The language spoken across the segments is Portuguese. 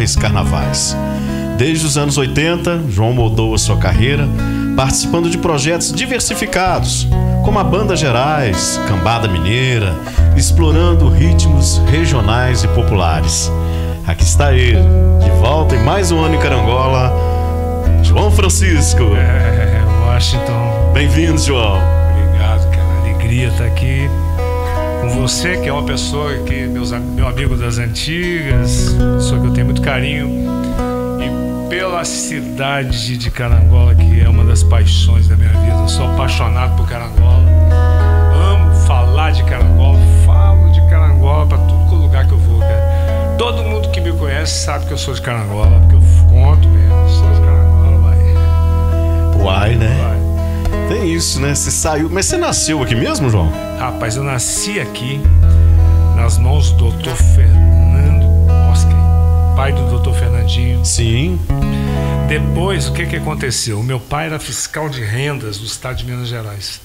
memoráveis carnavais. Desde os anos 80, João moldou a sua carreira participando de projetos diversificados, como a Banda Gerais, Cambada Mineira, explorando ritmos regionais e populares. Aqui está ele, de volta em mais um ano em Carangola, João Francisco. É, Washington. Bem-vindo, João. Obrigado, cara. Alegria estar aqui você, que é uma pessoa que meus, meu amigo das antigas, pessoa que eu tenho muito carinho, e pela cidade de Carangola, que é uma das paixões da minha vida. Eu sou apaixonado por Carangola. Amo falar de Carangola, falo de Carangola para todo lugar que eu vou, cara. Todo mundo que me conhece sabe que eu sou de Carangola, porque eu conto mesmo, sou de Carangola, vai. Uai, né? vai. Tem isso, né? Você saiu. Mas você nasceu aqui mesmo, João? Rapaz, eu nasci aqui nas mãos do Dr. Fernando Oscar, pai do Dr. Fernandinho. Sim. Depois, o que, que aconteceu? O meu pai era fiscal de rendas do estado de Minas Gerais.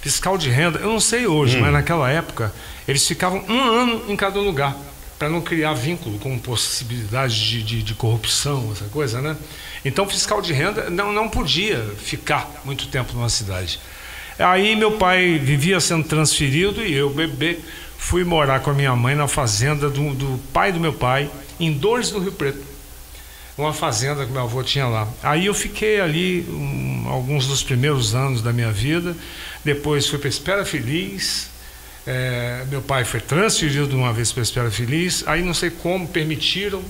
Fiscal de renda, eu não sei hoje, mas naquela época, eles ficavam um ano em cada lugar. Para não criar vínculo com possibilidade de, de, de, corrupção, essa coisa, né? Então, fiscal de renda não, não podia ficar muito tempo numa cidade. Aí meu pai vivia sendo transferido e eu, bebê, fui morar com a minha mãe na fazenda do, do pai do meu pai, em Dores do Rio Preto. Uma fazenda que meu avô tinha lá. Aí eu fiquei ali um, alguns dos primeiros anos da minha vida. Depois fui para Espera Feliz. É, meu pai foi transferido uma vez para Espera Feliz. Aí não sei como permitiram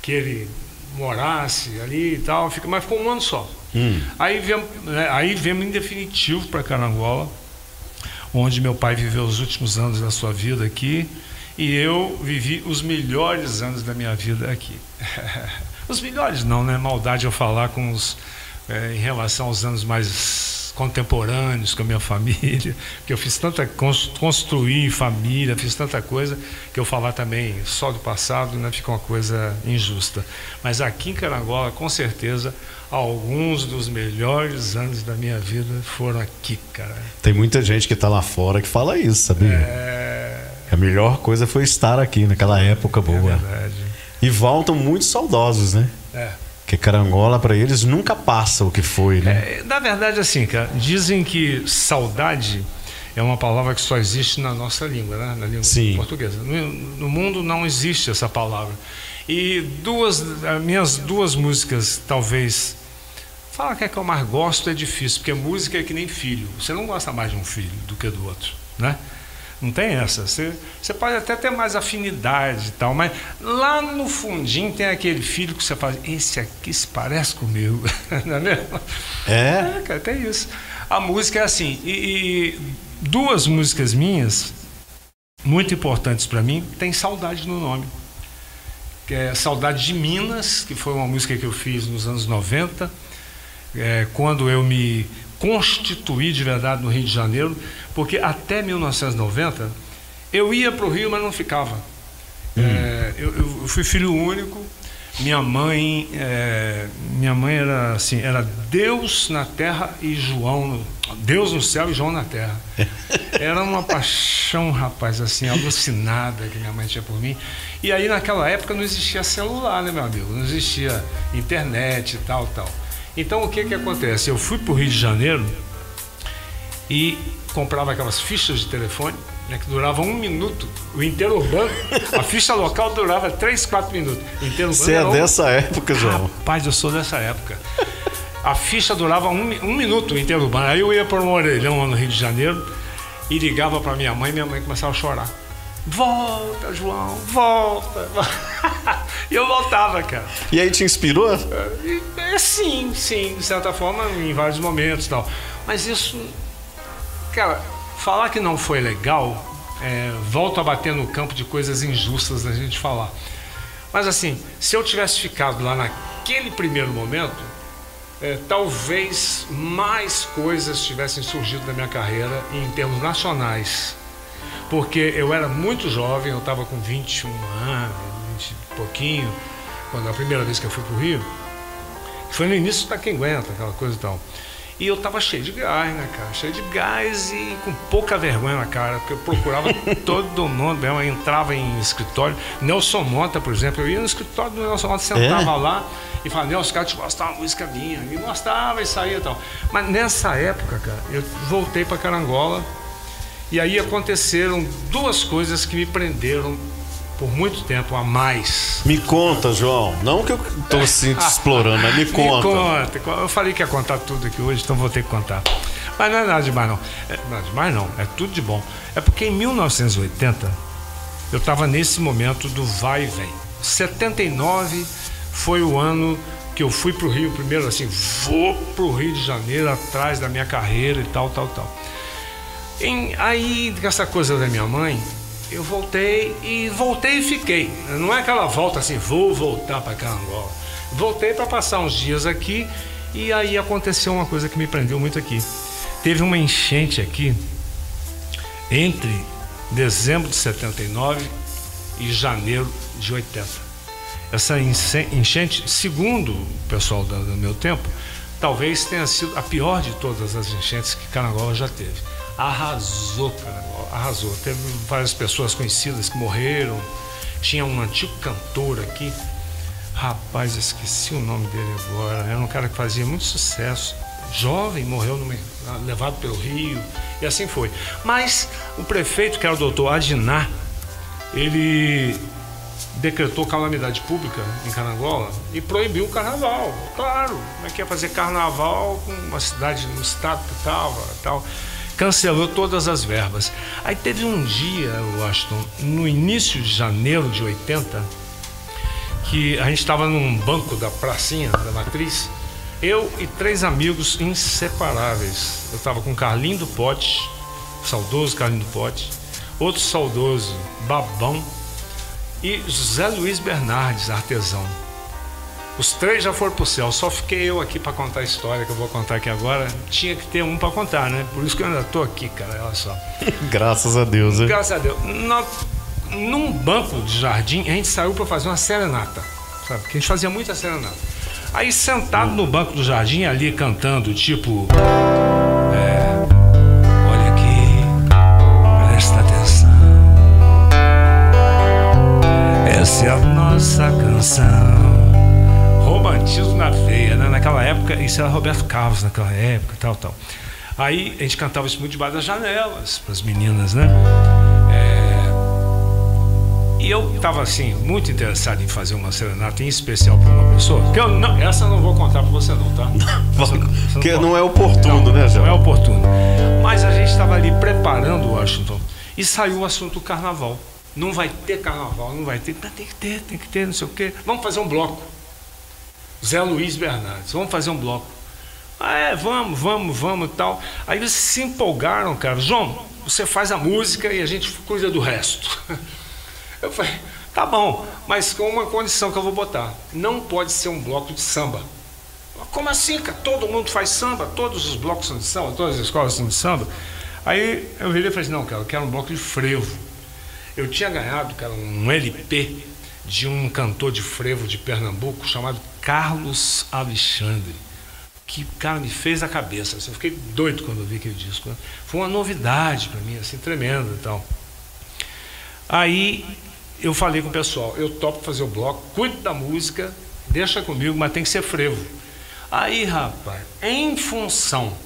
que ele morasse ali e tal, mas ficou um ano só. Hum. Aí, viemos, né, aí viemos em definitivo para Carangola, onde meu pai viveu os últimos anos da sua vida aqui e eu vivi os melhores anos da minha vida aqui. os melhores não, né? Maldade eu falar com os é, em relação aos anos mais contemporâneos com a minha família, que eu fiz tanta construir família, fiz tanta coisa que eu falar também só do passado né, fica uma coisa injusta. Mas aqui em Carangola, com certeza, alguns dos melhores anos da minha vida foram aqui, cara. Tem muita gente que está lá fora que fala isso, sabia? É... A melhor coisa foi estar aqui naquela época boa. É verdade. E voltam muito saudosos, né? É. Porque carangola para eles nunca passa o que foi, né? É, na verdade, assim, cara, dizem que saudade é uma palavra que só existe na nossa língua, né? na língua Sim. portuguesa. No, no, mundo não existe essa palavra. E duas, minhas duas músicas, talvez. Falar que é que eu mais gosto é difícil, porque música é que nem filho. Você não gosta mais de um filho do que do outro, né? Não tem essa. Você, você pode até ter mais afinidade e tal, mas lá no fundinho tem aquele filho que você fala, esse aqui se parece comigo. Não é mesmo? É? é cara, tem isso. A música é assim. E, e duas músicas minhas, muito importantes para mim, tem saudade no nome. Que é Saudade de Minas, que foi uma música que eu fiz nos anos 90, é, quando eu me constituí de verdade no Rio de Janeiro porque até 1990 eu ia para o Rio, mas não ficava. Hum. É, eu, eu, fui filho único. Minha mãe, é, minha mãe era assim, era Deus na terra e João, no, Deus no céu e João na terra. Era uma paixão, rapaz, assim, alucinada que minha mãe tinha por mim. E aí naquela época não existia celular, né, meu amigo? Não existia internet e tal, tal. Então o que que acontece? Eu fui para o Rio de Janeiro e comprava aquelas fichas de telefone, né, que duravam um minuto. O interurbano, a ficha local durava três, quatro minutos. Você é dessa época, João? Rapaz, eu sou dessa época. A ficha durava um, um minuto o interurbano. Aí eu ia para um orelhão lá no Rio de Janeiro e ligava para minha mãe e minha mãe começava a chorar. Volta, João, volta. e eu voltava, cara. E aí te inspirou? É, sim, sim, de certa forma, em vários momentos e tal. Mas isso Cara, falar que não foi legal, é, volto a bater no campo de coisas injustas da gente falar. Mas assim, se eu tivesse ficado lá naquele primeiro momento, é, talvez mais coisas tivessem surgido na minha carreira em termos nacionais. Porque eu era muito jovem, eu estava com 21 anos, 20 e pouquinho, quando a primeira vez que eu fui para o Rio. Foi no início da Quem Aguenta, aquela coisa e tal. E eu tava cheio de gás, né, cara? Cheio de gás e com pouca vergonha na cara, porque eu procurava todo mundo, eu entrava em escritório. Nelson Mota, por exemplo, eu ia no escritório do Nelson Mota, sentava é? lá e falava, Nelson, cara, te gostar uma música minha. E gostava e saía e tal. Mas nessa época, cara, eu voltei para Carangola e aí aconteceram duas coisas que me prenderam por muito tempo a mais. Me conta, João. Não que eu estou assim explorando, mas me conta. Me conta. Eu falei que ia contar tudo aqui hoje, então vou ter que contar. Mas não é nada demais, não. É, nada demais, não. É tudo de bom. É porque em 1980, eu estava nesse momento do vai e vem. 79 foi o ano que eu fui para o Rio primeiro, assim, vou para o Rio de Janeiro atrás da minha carreira e tal, tal, tal. Em, aí, essa coisa da minha mãe, eu voltei e voltei e fiquei. Não é aquela volta assim, vou voltar para Carangola. Voltei para passar uns dias aqui e aí aconteceu uma coisa que me prendeu muito aqui. Teve uma enchente aqui entre dezembro de 79 e janeiro de 80. Essa enchente, segundo o pessoal do meu tempo, talvez tenha sido a pior de todas as enchentes que Carangola já teve arrasou, cara, arrasou. Teve várias pessoas conhecidas que morreram, Tinha um antigo cantor aqui, rapaz, esqueci o nome dele agora. Era um cara que fazia muito sucesso. Jovem, morreu no, levado pelo Rio, e assim foi. Mas o prefeito, que era o doutor Adinar, ele decretou calamidade pública em Carangola e proibiu o carnaval. Claro, como é que ia fazer carnaval com uma cidade no estado que estava tal? Cancelou todas as verbas. Aí teve um dia, Washington, no início de janeiro de 80, que a gente estava num banco da pracinha da matriz, eu e três amigos inseparáveis. Eu estava com Carlinho do Pote, saudoso Carlinho do Pote, outro saudoso Babão e José Luiz Bernardes, artesão. Os três já foram pro céu, só fiquei eu aqui para contar a história que eu vou contar aqui agora. Tinha que ter um para contar, né? Por isso que eu ainda tô aqui, cara, olha só. Graças a Deus, hein? Graças a Deus. No, num banco de jardim, a gente saiu para fazer uma serenata, sabe? Porque a gente fazia muita serenata. Aí sentado no banco do jardim, ali cantando, tipo. É, olha aqui, presta atenção. Essa é a nossa canção. Romantismo na veia, né? Naquela época, isso era Roberto Carlos naquela época, tal, tal. Aí a gente cantava isso muito debaixo das janelas para as meninas, né? É... E eu estava assim muito interessado em fazer uma serenata em especial para uma pessoa. Que eu não, essa eu não vou contar para você não, tá? Essa- essa Porque pode- não é oportuno, né, João? Não é oportuno. Mas a gente estava ali preparando o Washington e saiu o assunto do carnaval. Não vai ter carnaval, não vai ter. Mas Tem que ter, tem que ter, não sei o quê. Vamos fazer um bloco. Zé Luiz Bernardes, vamos fazer um bloco. Ah, é, vamos, vamos, vamos e tal. Aí eles se empolgaram, cara. João, você faz a música e a gente cuida do resto. Eu falei, tá bom, mas com uma condição que eu vou botar. Não pode ser um bloco de samba. Como assim, cara? Todo mundo faz samba, todos os blocos são de samba, todas as escolas são de samba. Aí eu virei e falei assim, não, cara, eu quero um bloco de frevo. Eu tinha ganhado, cara, um LP de um cantor de frevo de Pernambuco chamado Carlos Alexandre. Que, cara, me fez a cabeça. assim, eu fiquei doido quando eu vi aquele disco. né? Foi uma novidade para mim, assim, tremenda e tal. Aí eu falei com o pessoal, eu topo fazer o bloco, cuido da música, deixa comigo, mas tem que ser frevo. Aí, rapaz, em função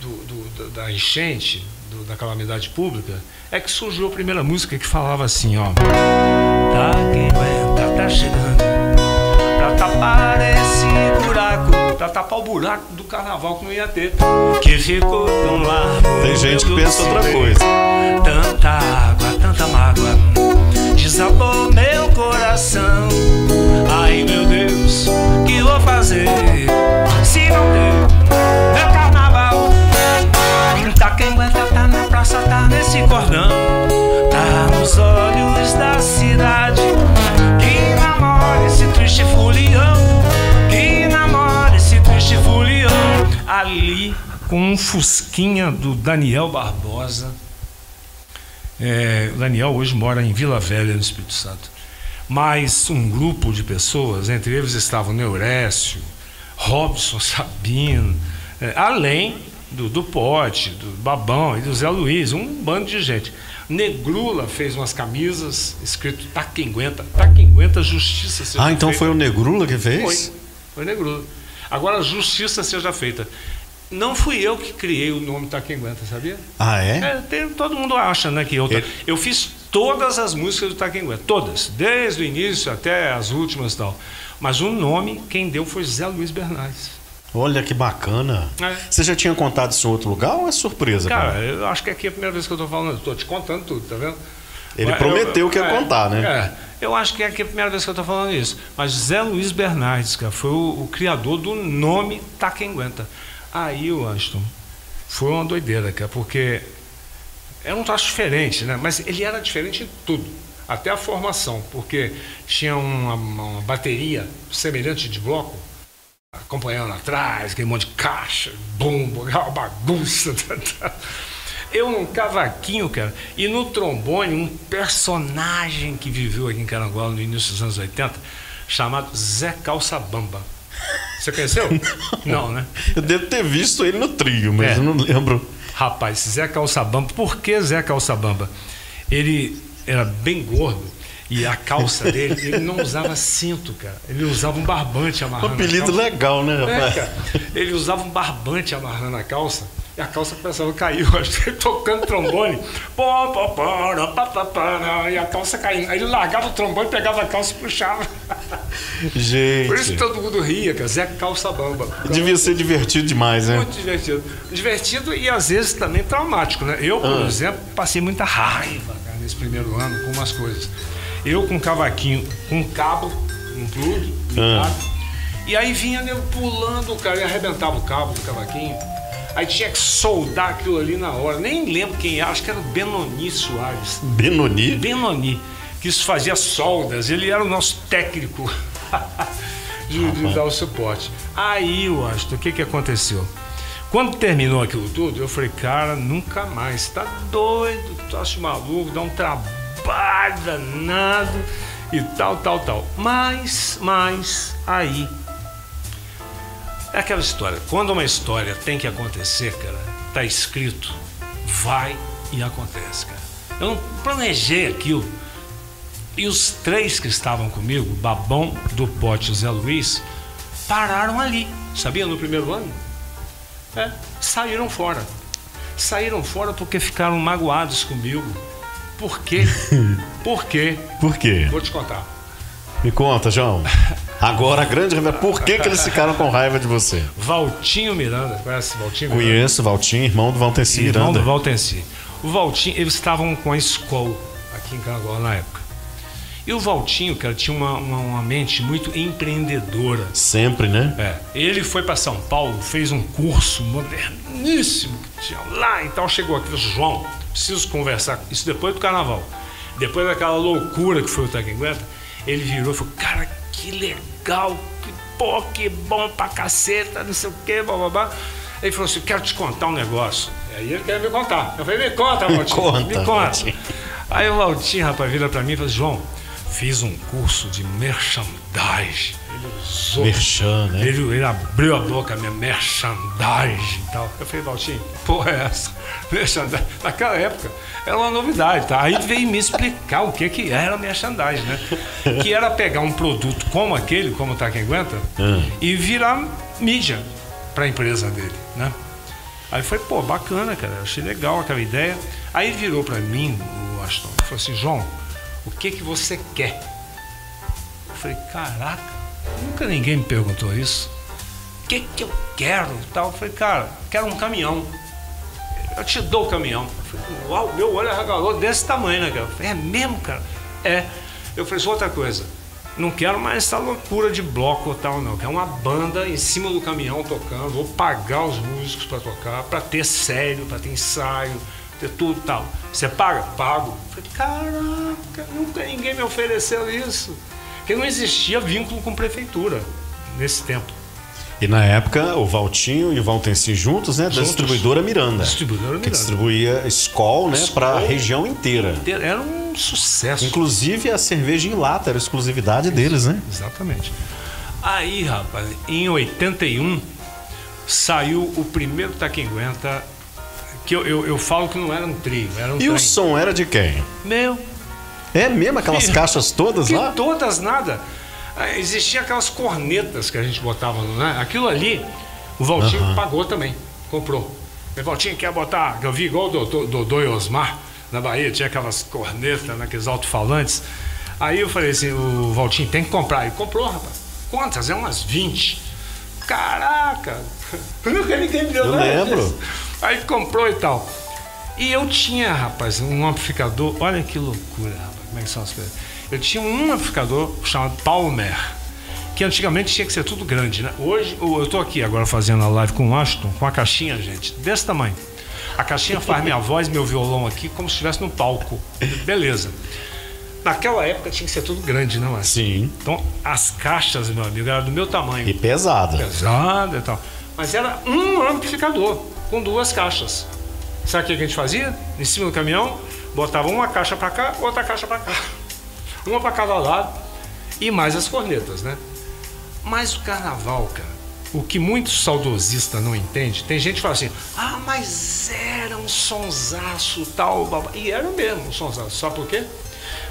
do- do- da- da enchente, do- da calamidade pública, é que surgiu a primeira música que falava assim, ó. Tá quem aguenta, tá chegando pra tapar esse buraco, pra tapar o buraco do carnaval que não ia ter, que ficou tão largo. Tem gente que pensa outra coisa. Tanta água, tanta mágoa, com um fusquinha do Daniel Barbosa. É, o Daniel hoje mora em Vila Velha, no Espírito Santo. Mas um grupo de pessoas, entre eles estavam Neurécio, Robson Sabino, é, além do, do Pote, do Babão e do Zé Luiz, um bando de gente. Negrula fez umas camisas escrito Taquenguenta, Taquenguenta Justiça seja Ah, então feita. foi o Negrula que fez? Foi, foi Negrula. Agora, justiça seja feita. Não fui eu que criei o nome Taquenguenta, sabia? Ah, é? É, tem- todo mundo acha, né, que eu. Ele- Eu fiz todas as músicas do Taquenguenta, todas, desde o início até as últimas e tal. Mas o nome, quem deu foi Zé Luiz Bernardes. Olha que bacana. É. Você já tinha contado isso em outro lugar ou é surpresa? Cara, mim? eu acho que aqui é a primeira vez que eu tô falando, eu tô te contando tudo, tá vendo? Ele Mas prometeu que ia contar, né? É, eu acho que aqui é a primeira vez que eu tô falando isso. Mas Zé Luiz Bernardes, cara, foi o, o criador do nome Taquenguenta. Aí, o Anston, foi uma doideira, cara, porque era um traço diferente, né? Mas ele era diferente em tudo. Até a formação, porque tinha uma, uma bateria semelhante de bloco, acompanhando atrás, aquele monte de caixa, aquela bagunça. Eu num cavaquinho, cara, e no trombone, um personagem que viveu aqui em Carangola no início dos anos 80, chamado Zé Calça Bamba. Você conheceu? Não, né? Eu devo ter visto ele no trio, mas É. eu não lembro. Rapaz, Zé Calçabamba. Por que Zé Calçabamba? Ele era bem gordo E a calça dele, ele não usava cinto, cara. Ele usava um barbante Um amarrando. a apelido legal, né, É, rapaz? cara. Ele usava um barbante amarrando a calça e a calça começava a cair. Eu acho que ele tocando trombone. E a calça caindo. Aí ele largava o trombone, pegava a calça e puxava. Por isso que Gente, todo mundo ria, cara. Zé Calça Bamba. devia ser divertido demais, né? Muito divertido. Divertido e às vezes também traumático, né? Eu, por Ah. exemplo, passei muita raiva cara, nesse primeiro ano com umas coisas. Eu com um cavaquinho, com um cabo, um plug, Ah. E aí vinha eu pulando, cara, e arrebentava o cabo do cavaquinho. Aí tinha que soldar aquilo ali na hora. Nem lembro quem era, acho que era o Benoni Soares. Benoni? Benoni, que isso fazia soldas, ele era o nosso técnico de, de dar o suporte. Aí, eu acho, o que, que aconteceu? Quando terminou aquilo tudo, eu falei, cara, nunca mais, tá doido, tu acha maluco, dá um trabalho danado e tal, tal, tal. Mas, mas, aí. É aquela história. Quando uma história tem que acontecer, cara, tá escrito, vai e acontece, cara. Eu não planejei aquilo. E os três que estavam comigo, Babão, do Pote e Zé Luiz, pararam ali. Sabia, no primeiro ano? É, saíram fora. Saíram fora porque ficaram magoados comigo. Por quê? Por quê? Por quê? Vou te contar. Me conta, João. Agora a grande revelação. Por que, que eles ficaram com raiva de você? Valtinho Miranda, conhece Valtinho Miranda? Conheço, Valtinho, irmão do Valtenci Irmão Miranda. do Valtenci. O Valtinho, eles estavam com a escola aqui em Canagó na época. E o Valtinho, cara, tinha uma, uma, uma mente muito empreendedora. Sempre, né? É, ele foi para São Paulo, fez um curso moderníssimo que tinha lá e tal. Chegou aqui, falou, João, preciso conversar. Isso depois do carnaval. Depois daquela loucura que foi o Taquingueta, ele virou e falou: Cara, que legal, que pô, que bom pra caceta, não sei o quê, bababá. Ele falou assim: Quero te contar um negócio. Aí ele quer me contar. Eu falei: Me conta, Valtinho. conta, me conta. Aí o Valtinho, rapaz, vira pra mim e fala: João, fiz um curso de merchandising. Ele usou. Merchan, né? Ele, ele abriu a boca, minha merchandising e tal. Eu falei, Valtinho, porra é essa? Merchandising. Naquela época era uma novidade, tá? Aí veio me explicar o que, que era merchandising, né? Que era pegar um produto como aquele, como tá quem aguenta, Hum. e virar mídia para a empresa dele, né? Aí foi, pô, bacana, cara, achei legal aquela ideia. Aí ele virou para mim, o Aston, e falou assim, João, o que que você quer? Eu falei, caraca, nunca ninguém me perguntou isso. O que que eu quero? Tal. Eu falei, cara, quero um caminhão. Eu te dou o caminhão. Eu falei, uau, meu olho arregalou desse tamanho, né, cara? Eu falei, é mesmo, cara? É. Eu falei, só outra coisa. Não quero mais essa loucura de bloco ou tal, não. Quero uma banda em cima do caminhão tocando. Vou pagar os músicos para tocar, para ter sério, para ter ensaio, ter tudo e tal. Você paga? Pago. Falei, caraca, nunca ninguém me ofereceu isso. Porque não existia vínculo com prefeitura nesse tempo. E na época, o Valtinho e o Valtenci juntos, né? Da Juntos. distribuidora Miranda. Distribuidora Que Miranda. distribuía Skol, né? Pra Skol. região inteira. Era um sucesso. Inclusive a cerveja em lata era exclusividade deles, né? Exatamente. Aí, rapaz, em 81 saiu o primeiro Taquinguenta, que eu, eu, eu falo que não era um trio, era um E trem. o som era de quem? Meu, É mesmo aquelas caixas todas que lá? todas nada. Ah, Existia aquelas cornetas que a gente botava, né? Aquilo ali, o Valtinho pagou também, comprou. O Valtinho quer botar, eu vi igual o Dodô Dodô e Osmar na Bahia, tinha aquelas cornetas, né, aqueles alto-falantes. Aí eu falei assim, o Valtinho tem que comprar. Ele comprou, rapaz. Quantas? É umas 20. Caraca! Nunca ninguém me deu Eu lembro. Aí comprou e tal. E eu tinha, rapaz, um amplificador. Olha que loucura, rapaz. Como é que são as coisas? Eu tinha um amplificador chamado Palmer, que antigamente tinha que ser tudo grande, né? Hoje, eu tô aqui agora fazendo a live com o Ashton, com a caixinha, gente, desse tamanho. A caixinha faz minha voz, meu violão aqui, como se estivesse no palco. Beleza. Naquela época tinha que ser tudo grande, né, Márcio? Sim. Então, as caixas, meu amigo, eram do meu tamanho E pesada. pesada e tal. Mas era um amplificador com duas caixas. Sabe o que a gente fazia? Em cima do caminhão, botava uma caixa para cá, outra caixa para cá. Uma para cada lado e mais as cornetas, né? Mas o carnaval, cara, o que muitos saudosistas não entendem, tem gente que fala assim: "Ah, mas era um sonsaço tal, babá". e era mesmo um sonsaço. Sabe por quê?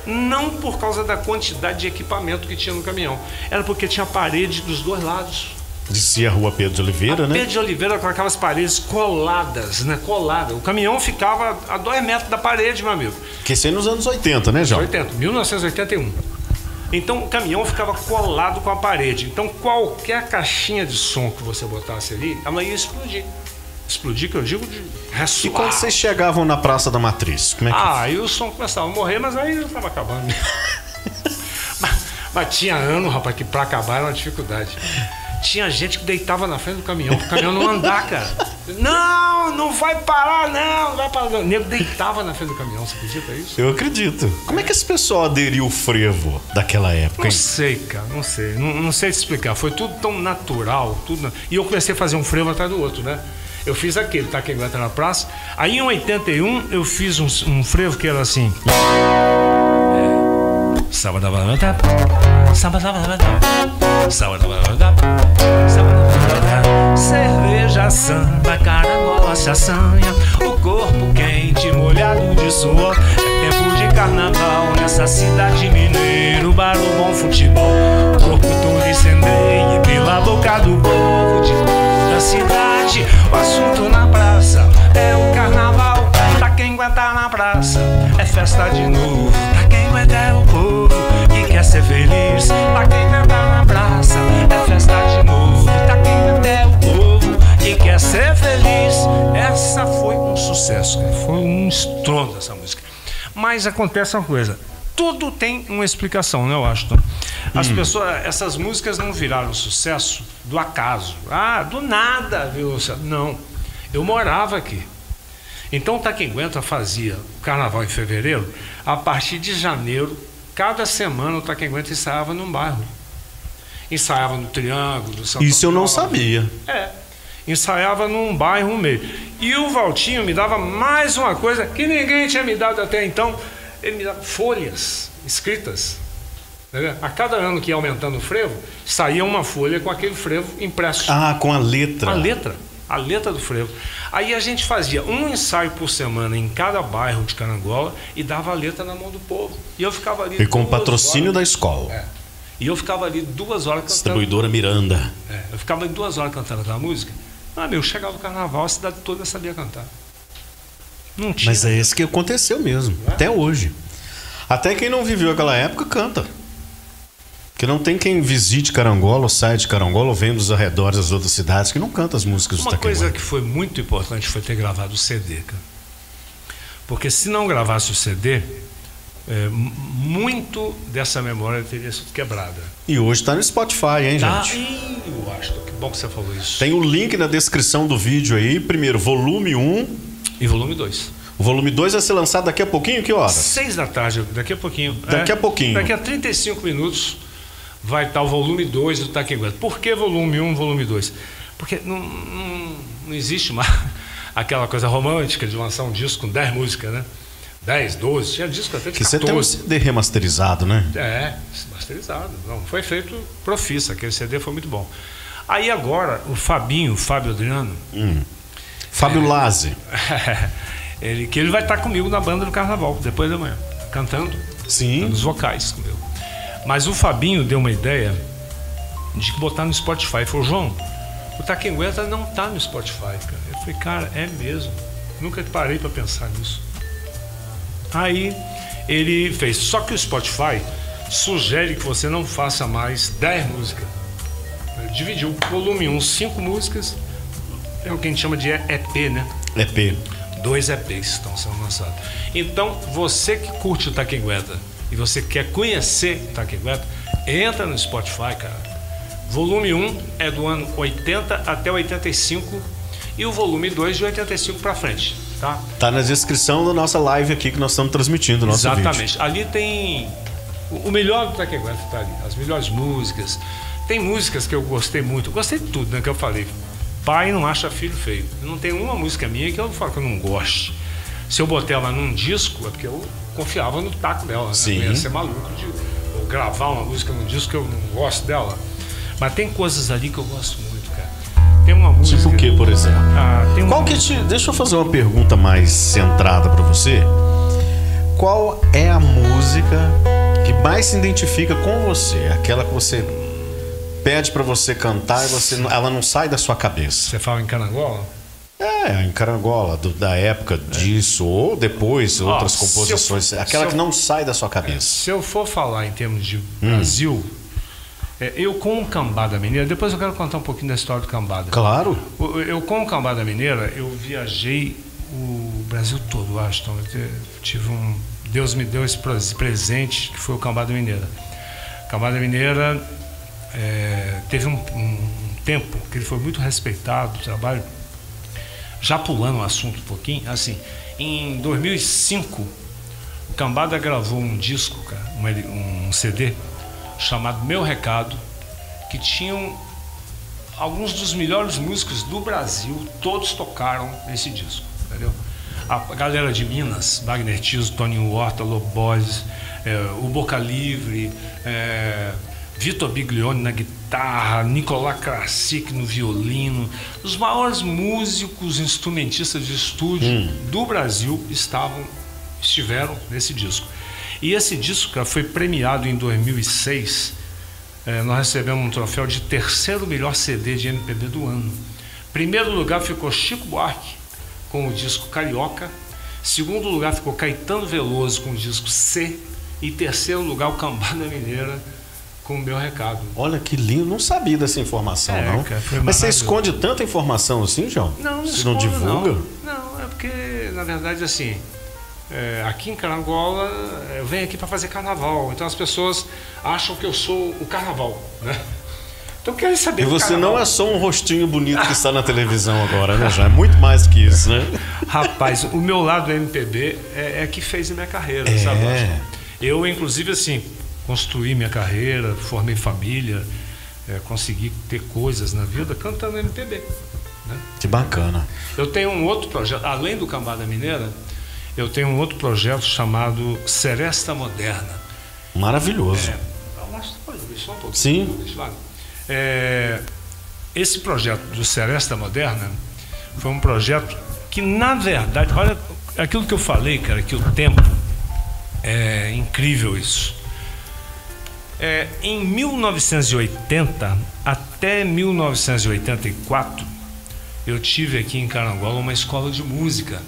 Não por causa da quantidade de equipamento que tinha no caminhão, era porque tinha parede dos dois lados. Descia a rua Pedro de Oliveira, a né? Pedro de Oliveira com aquelas paredes coladas, né? Colada. O caminhão ficava a dois metros da parede, meu amigo. Que isso aí nos anos 80, né, João? 80, 1981. Então o caminhão ficava colado com a parede. Então qualquer caixinha de som que você botasse ali, ela ia explodir. Explodir, que eu digo de ressoar. E quando vocês chegavam na Praça da Matriz, como é que Ah, aí o som começava a morrer, mas aí eu tava acabando. mas, mas tinha ano, rapaz, que pra acabar era uma dificuldade. Tinha gente que deitava na frente do caminhão, pro caminhão não andar, cara. Não, não vai parar, não, não vai parar. Não. O nego deitava na frente do caminhão, você acredita isso? Eu acredito. Como é que esse pessoal aderiu o frevo daquela época, Não hein? sei, cara, não sei. Não, não sei te explicar. Foi tudo tão natural. Tudo E eu comecei a fazer um frevo atrás do outro, né? Eu fiz aquele, tá? Quem aguenta na praça. Aí em 81 eu fiz um, um frevo que era assim. É. Sábado, sábado, sábado, sábado, sábado, sábado, cerveja, samba, carangola se assanha, o corpo quente, molhado de suor. É tempo de carnaval nessa cidade mineira, o bar, o bom futebol. Corpo todo incendeia pela boca do povo de da cidade. O assunto na praça é o carnaval. Tá quem aguenta na praça, é festa de novo. Tá quem aguenta é o povo que quer ser feliz. Tá quem aguenta sucesso, cara. foi um estrondo essa música. Mas acontece uma coisa. Tudo tem uma explicação, né, Washington? As pessoas, essas músicas não viraram sucesso do acaso. Ah, do nada, viu? Não. Eu morava aqui. Então o Taquenguenta fazia o carnaval em fevereiro. A partir de janeiro, cada semana o Taquenguenta ensaiava num bairro. Ensaiava no Triângulo, no Santo Isso eu não sabia. É. Ensaiava num bairro meio. E o Valtinho me dava mais uma coisa que ninguém tinha me dado até então. Ele me dava folhas escritas. Entendeu? A cada ano que ia aumentando o frevo, saía uma folha com aquele frevo impresso. Ah, com a letra. A letra. A letra do frevo. Aí a gente fazia um ensaio por semana em cada bairro de Carangola e dava a letra na mão do povo. E eu ficava ali. E com duas patrocínio da horas. escola. É. E eu ficava ali duas horas cantando. Distribuidora Miranda. É, eu ficava ali duas horas cantando aquela música. Ah, meu, chegava o carnaval, a cidade toda sabia cantar. Não tinha. Mas é esse que aconteceu mesmo, até hoje. Até quem não viveu aquela época canta. Porque não tem quem visite Carangola, ou saia de Carangola, ou venha dos arredores das outras cidades que não canta as músicas do Uma coisa que foi muito importante foi ter gravado o CD, cara. Porque se não gravasse o CD, é, muito dessa memória teria sido quebrada. E hoje tá no Spotify, hein, Tá? gente? Eu acho que bom que você falou isso. Tem o link na descrição do vídeo aí. Primeiro, volume 1. E volume 2. O volume 2 vai ser lançado daqui a pouquinho, que horas? Seis da tarde, daqui a pouquinho. Daqui a pouquinho. Daqui a 35 minutos vai estar o volume 2 do Taquengueta. Por que volume 1, volume 2? Porque não, não, não existe mais aquela coisa romântica de lançar um disco com 10 músicas, né? 10, 12, tinha disco até de Que você tem um 14. CD remasterizado, né? É, masterizado. Não, foi feito profissa, aquele CD foi muito bom. Aí agora, o Fabinho, o Fábio Adriano, Fábio É. Lazzi. ele, que ele vai estar comigo na banda do carnaval, depois da manhã, cantando. Sim. Dando os vocais comigo. Mas o Fabinho deu uma ideia de botar no Spotify. Ele falou, João, o Taquengueta não tá no Spotify, cara. Eu falei, cara, é mesmo. Nunca parei para pensar nisso. Aí ele fez. Só que o Spotify sugere que você não faça mais 10 músicas. Ele dividiu o volume 1, 5 músicas. É o que a gente chama de EP, né? EP. Dois EPs estão sendo lançados. Então, você que curte o Taquengueta e você quer conhecer o Taquengueta, entra no Spotify, cara. Volume 1 é do ano 80 até 85 e o volume 2 de 85 para frente, tá? Tá na descrição da nossa live aqui que nós estamos transmitindo nosso vídeo. Exatamente. Ali tem o melhor do Taquengueta tá ali, as melhores músicas. Tem músicas que eu gostei muito. Eu gostei de tudo, né, que eu falei. Pai não acha filho feio. Não tem uma música minha que eu falo que eu não goste. Se eu botei ela num disco, é porque eu confiava no taco dela, né? Sim. Eu ia ser maluco de gravar uma música num disco que eu não gosto dela. Mas tem coisas ali que eu gosto muito. Tem uma música. Tipo o que, por exemplo? Ah, uma Qual que te... Deixa eu fazer uma pergunta mais centrada pra você. qual é a música que mais se identifica com você? Aquela que você pede pra você cantar e você, ela não sai da sua cabeça. Você fala em Canangola? É, em Carangola, do- da época disso, ou depois outras eu composições. for- aquela se que eu- não sai da sua cabeça. Se eu for falar em termos de Hum. Brasil, é, eu com o Cambada Mineira, depois eu quero contar um pouquinho da história do Cambada. Claro. Eu com o Cambada Mineira, eu viajei o Brasil todo, Aston. Eu te- tive um, Deus me deu esse pres- presente que foi o Cambada Mineira. Cambada Mineira é, teve um, um tempo que ele foi muito respeitado, o trabalho. Já pulando o assunto um pouquinho, assim, em 2005 o Cambada gravou um disco, cara, um, um CD chamado Meu Recado, que tinham alguns dos melhores músicos do Brasil, todos tocaram esse disco, entendeu? A galera de Minas, Wagner Tiso, Toninho Horta, Lobos, o Boca Livre, é, Vitor Biglione na guitarra, Nicolás Krasik no violino, os maiores músicos instrumentistas de estúdio do Brasil estavam estiveram nesse disco. E esse disco cara, foi premiado em 2006 é, nós recebemos um troféu de terceiro melhor CD de MPB do ano. Primeiro lugar ficou Chico Buarque com o disco Carioca. Segundo lugar ficou Caetano Veloso com o disco C. E terceiro lugar o Cambada Mineira com o meu recado. Olha que lindo, não sabia dessa informação, É, não. cara, Mas você esconde tanta informação assim, João? Não, não, Você não divulga? Não, Não, é porque, na verdade, assim, é, aqui em Carangola, eu venho aqui para fazer carnaval. Então as pessoas acham que eu sou o carnaval, né? Então querem saber E você carnaval. não é só um rostinho bonito que está na televisão agora, né, João? É muito mais que isso, né? Rapaz, o meu lado do MPB é, é que fez a minha carreira, É. sabe? Eu, inclusive, assim, construí minha carreira, formei família, é, consegui ter coisas na vida cantando MPB. Né? Que bacana. Eu tenho um outro projeto, além do Cambada Mineira, eu tenho um outro projeto chamado Seresta Moderna. Maravilhoso. É, pode um pouquinho. Sim. É, esse projeto do Seresta Moderna foi um projeto que, na verdade, olha aquilo que eu falei, cara, que o tempo é incrível isso. É, em 1980 até 1984, eu tive aqui em Carangola uma escola de música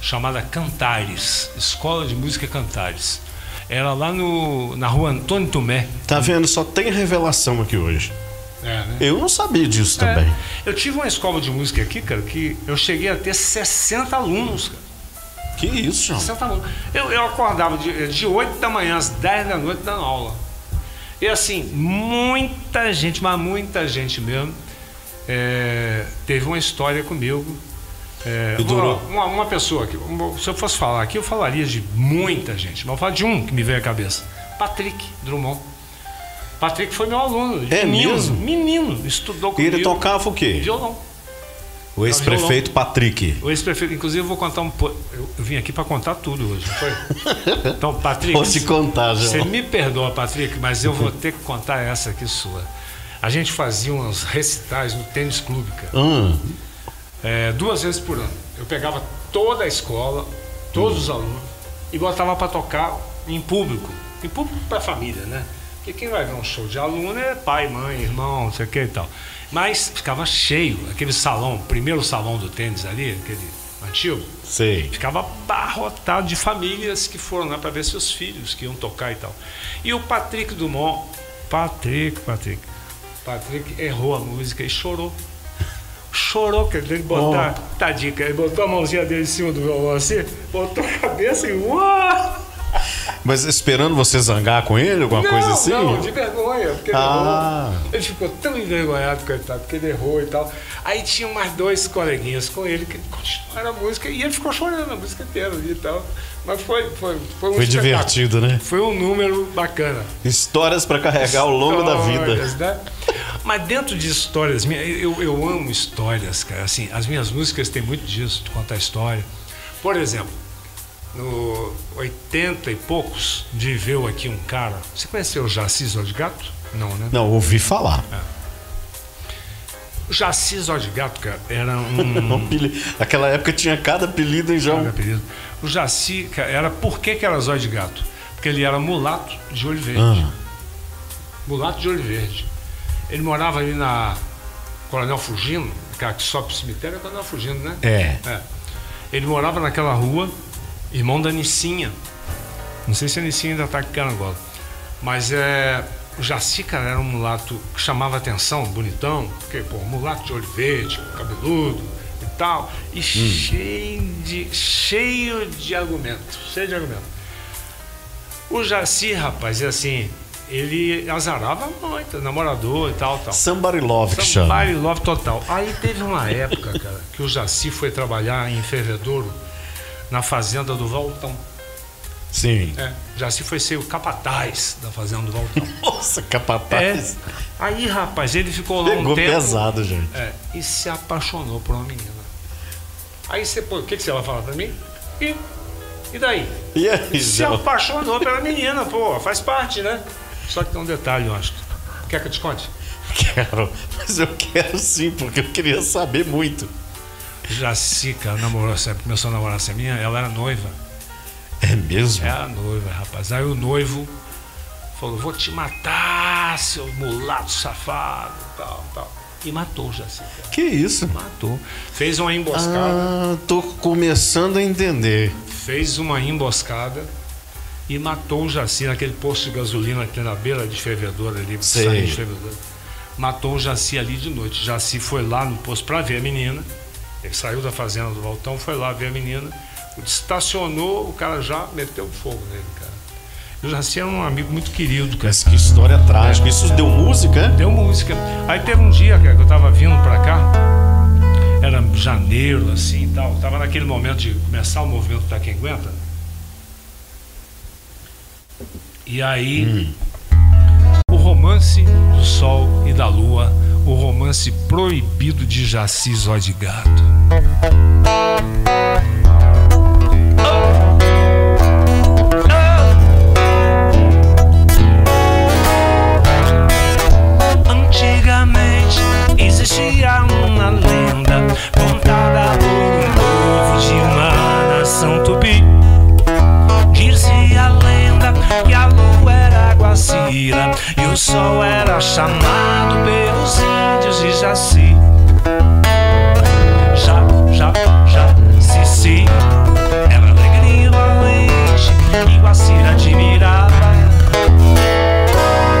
chamada Cantares, Escola de Música Cantares. Era lá no, na rua Antônio Tomé. Tá vendo? Só tem revelação aqui hoje. É, né? Eu não sabia disso também. É. Eu tive uma escola de música aqui, cara, que eu cheguei a ter 60 alunos, cara. Que isso, João? 60 alunos. Eu, eu acordava de, de 8 da manhã às 10 da noite dando aula. E assim, muita gente, mas muita gente mesmo, é, teve uma história comigo. É, E? Uma, uma, pessoa que, se eu fosse falar aqui, eu falaria de muita gente, mas eu vou falar de um que me veio à cabeça: Patrick Drummond. Patrick foi meu aluno. É menino, mesmo? Menino, estudou E comigo. ele tocava o quê? Violão. O ex-prefeito Patrick. O ex-prefeito, inclusive, eu vou contar um pouco. Eu, eu vim aqui para contar tudo hoje, não foi? Então, Patrick. Pode contar, Você João. me perdoa, Patrick, mas eu vou ter que contar essa aqui sua. A gente fazia uns recitais no tênis clube, cara. Hum, É, duas vezes por ano. Eu pegava toda a escola, todos os alunos, e botava para tocar em público. Em público para a família, né? Porque quem vai ver um show de aluno é pai, mãe, irmão, não sei o que e tal. Mas ficava cheio, aquele salão, primeiro salão do tênis ali, aquele antigo, sei. ficava abarrotado de famílias que foram lá para ver seus filhos que iam tocar e tal. E o Patrick Dumont, Patrick, Patrick, Patrick errou a música e chorou. Chorou, dizer, ele botar, tadinho, ele botou a mãozinha dele em cima do violão assim, botou a cabeça e uau! Mas esperando você zangar com ele, alguma não, coisa assim? Não, de vergonha, porque ele Ah. errou. Ele ficou tão envergonhado, coitado, porque ele errou e tal. Aí tinha mais dois coleguinhas com ele que continuaram a música e ele ficou chorando a música inteira ali e tal. Mas foi, foi, foi um Foi divertido, né? Foi um número bacana. Histórias pra carregar ao longo da vida. Né? Mas dentro de histórias minhas, eu, eu amo histórias, cara. Assim, as minhas músicas têm muito disso, de contar história. Por exemplo, no 80 e poucos, viveu aqui um cara. Você conheceu o Jacis de Gato? Não, né? Não, ouvi falar. Jaci Zó de Gato, cara, era Um Aquela época tinha cada apelido em João. Apelido. O Jaci, cara, era por que, que era Zóio de Gato? Porque ele era mulato de olho verde. Ah, Mulato de olho verde. Ele morava ali na Coronel Fugino, cara que sobe pro cemitério é Coronel Fugino, né? é. É. Ele morava naquela rua, irmão da Nicinha. Não sei se a Nicinha ainda está aqui em Carangola. Mas é. O Jaci, cara, era um mulato que chamava atenção, bonitão, porque, pô, mulato de olho verde, cabeludo e tal. E cheio de. cheio de argumento. Cheio de argumento. O Jaci, rapaz, é assim, ele azarava muito, namorador e tal, tal. Somebody Love que chama. Somebody Love total. Aí teve uma época, cara, que o Jaci foi trabalhar em Fervedouro, na fazenda do Valtão. Sim. É, Jaci foi ser o capataz da fazenda do Valtão. Nossa, É. capataz. Aí, rapaz, ele ficou lá Pegou um tempo. pesado, gente. É, e se apaixonou por uma menina. Aí você, pô, o que, que você vai falar pra mim? E, e daí? E aí, Se João? apaixonou pela menina, pô, faz parte, né? Só que tem um detalhe, eu acho. Quer que eu te conte? Quero. Mas eu quero sim, porque eu queria saber muito. Jaci, cara, namorou, começou a namorar essa minha, ela era noiva. É mesmo? Era noiva, rapaz. Aí o noivo falou, vou te matar, seu mulato safado, tal, tal. E matou o Jaci, cara. Que isso? Matou. Fez uma emboscada. Ah, tô começando a entender. fez uma emboscada e matou o Jaci naquele posto de gasolina que tem na beira de fervedora ali, Sei. de fervedora. Matou o Jaci ali de noite. Jaci foi lá no posto para ver a menina. Ele saiu da fazenda do Valtão, foi lá ver a menina. Estacionou, o cara já meteu fogo nele, cara. E o Jaci era um amigo muito querido, cara. Mas que história trágica. Isso deu música? é? Deu música. Aí teve um dia, cara, que eu tava vindo pra cá, era janeiro, assim e tal. Tava naquele momento de começar o movimento da Quem Aguenta. E aí, o romance do sol e da lua, o romance proibido de Jaci Zó de Gato. Antigamente existia uma lenda contada por um povo de uma nação tupi. Dizia a lenda que a lua era guacira e o sol era chamado pelos índios de Jaci. Já, já, já, si, si, era alegria valente e Guacira admirava.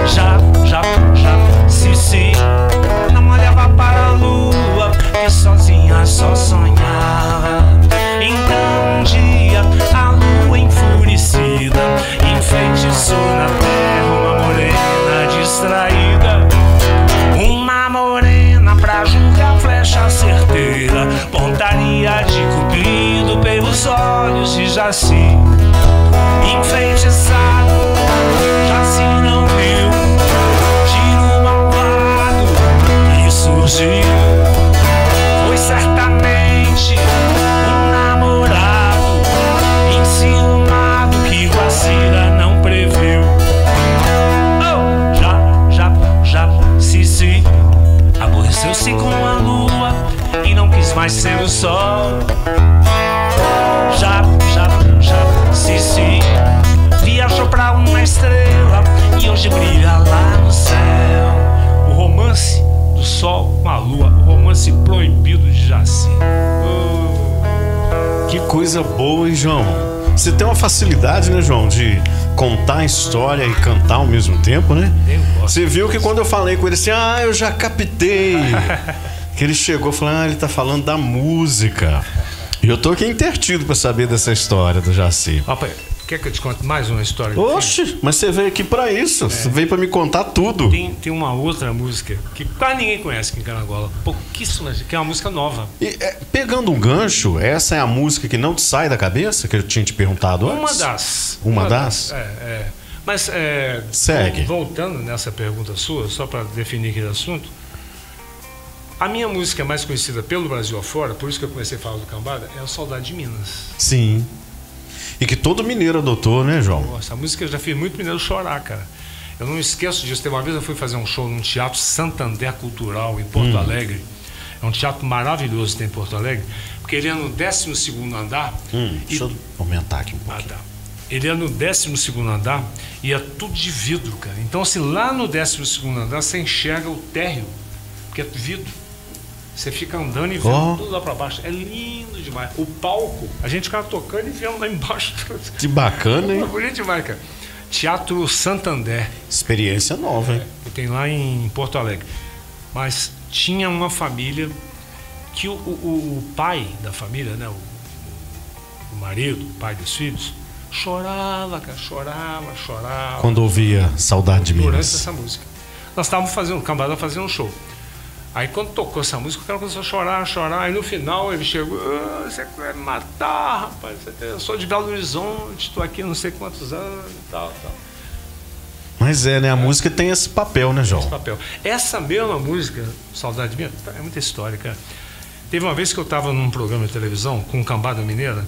Já, já, já, si, si, não olhava para a lua e sozinha só de coisa boa, hein, João? Você tem uma facilidade, né, João, de contar a história e cantar ao mesmo tempo, né? Você viu que quando eu falei com ele assim, ah, eu já captei. que ele chegou falando, ah, ele tá falando da música. E eu tô aqui intertido pra saber dessa história do Jaci. Rapaz, quer que eu te conte mais uma história? Oxe, mas você veio aqui pra isso. Você veio pra me contar tudo. Tem, tem uma outra música que quase ninguém conhece aqui em Carangola. Pouquíssimas, que é uma música nova. E, é, pegando um gancho, essa é a música que não te sai da cabeça, que eu tinha te perguntado antes? Uma das. Uma das? É, é. Mas é, Segue. voltando nessa pergunta sua, só para definir aquele assunto, a minha música mais conhecida pelo Brasil afora, por isso que eu comecei a falar do Cambada, é o Saudade de Minas. Sim. E que todo mineiro adotou, né, João? Nossa, a música eu já fiz muito mineiro chorar, cara. Eu não esqueço disso. Tem uma vez eu fui fazer um show num teatro Santander Cultural em Porto Hum. Alegre. É um teatro maravilhoso que tem em Porto Alegre, porque ele é no 12 andar. Hum, e- deixa eu aumentar aqui um Ah, pouquinho. tá. Ele é no 12 andar e é tudo de vidro, cara. Então, assim, lá no 12 andar você enxerga o térreo, que é vidro. Você fica andando e vendo Ó. tudo lá pra baixo. É lindo demais. O palco, a gente ficava tocando e vendo lá embaixo. Que bacana, É hein? bonito demais, cara. Teatro Santander, Experiência nova, hein? que tem lá em Porto Alegre. Mas tinha uma família que o, o- o pai da família, né, o, o marido, o pai dos filhos, chorava, cara, chorava, chorava. Quando ouvia Saudade de durante Minas. essa música. Nós estávamos fazendo, o camarada fazendo um show. Aí quando tocou essa música, o cara começou a chorar, a chorar. Aí no final ele chegou, "Ah, você quer me matar, rapaz. Eu sou de Belo Horizonte, estou aqui há não sei quantos anos e tal, tal. Mas é, né? A música tem esse papel, né, João? esse papel. Essa mesma música, Saudade Minha, é muita história, cara. Teve uma vez que eu estava num programa de televisão com Cambada Mineira.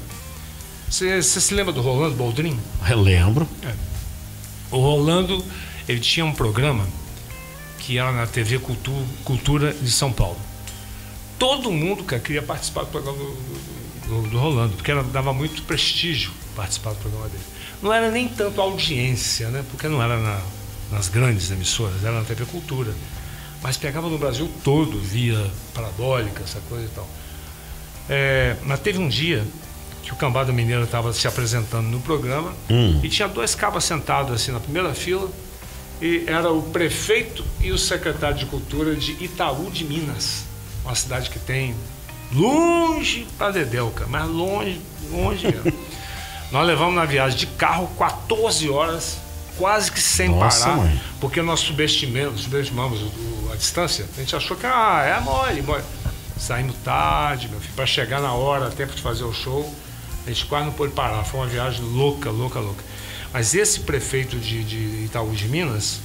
Você se lembra do Rolando Boldrin? Eu lembro. O Rolando, ele tinha um programa que era na TV Cultu- Cultura de São Paulo. Todo mundo cara, queria participar do programa do, do- do Rolando, porque era, dava muito prestígio participar do programa dele. Não era nem tanto audiência, né? porque não era na- nas grandes emissoras, era na TV Cultura. Mas pegava no Brasil todo, via parabólica, essa coisa e tal. É, mas teve um dia que o Cambada Mineiro estava se apresentando no programa Hum. e tinha dois cabas sentados assim na primeira fila e era o prefeito e o secretário de cultura de Itaú de Minas, uma cidade que tem longe para Dedelca, mas longe, longe mesmo. Nós levamos na viagem de carro 14 horas, quase que sem Nossa, parar, mãe. porque nós subestimamos, subestimamos a distância. A gente achou que ah, é mole, mole. Saímos tarde, meu filho, para chegar na hora, tempo de fazer o show. A gente quase não pôde parar. Foi uma viagem louca, louca, louca. Mas esse prefeito de, de Itaú de Minas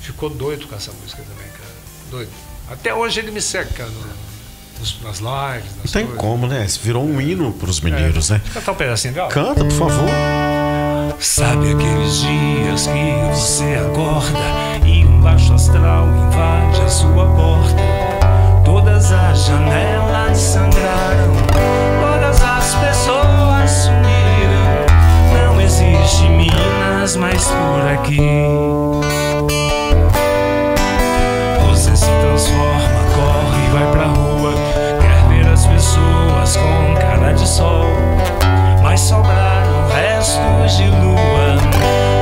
ficou doido com essa música também, cara. Doido. Até hoje ele me segue, cara, no- nos- nas lives, nas Não tem coisas. como, né? Virou um hino pros mineiros, né? Cantar um pedacinho dela? Canta, por favor. Sabe aqueles dias que você acorda e um baixo astral invade a sua porta? Todas as janelas sangraram, todas as pessoas. Não existe Minas mais por aqui. Você se transforma, corre, vai pra rua, quer ver as pessoas com cara de sol. Mas sobraram restos de lua,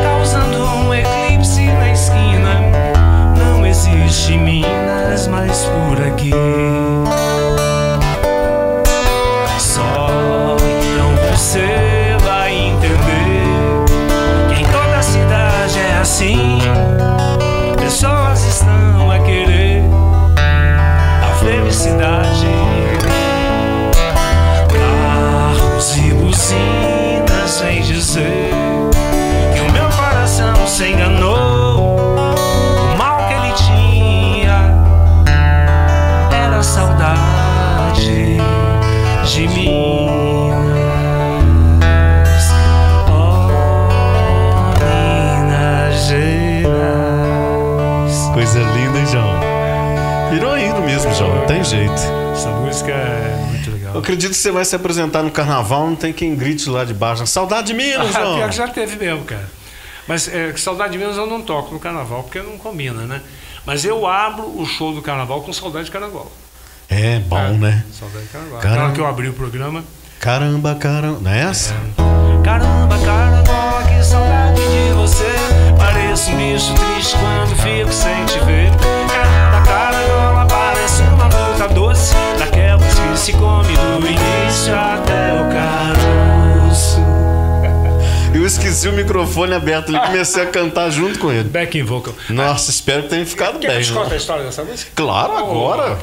causando um eclipse na esquina. Não existe Minas mais por aqui. Tem jeito. Essa música é muito legal. Eu acredito que você vai se apresentar no carnaval, não tem quem grite lá de baixo. Saudade de Minas, Ah, pior que já teve mesmo, cara. Mas é, Saudade de Minas eu não toco no carnaval, porque não combina, né? Mas eu abro o show do carnaval com Saudade de Carnaval. É bom, É, né? Saudade de Carnaval. Caramba. Aquela que eu abri o programa. Caramba, caramba. Não é essa? Caramba, caramba, que saudade de você. Pareço um bicho triste quando fico sem te ver. Esqueci o microfone aberto ali comecei a cantar junto com ele. Backing vocal. Nossa, espero que tenha ficado Quer que eu bem. te conte a né? história dessa música? Claro, agora.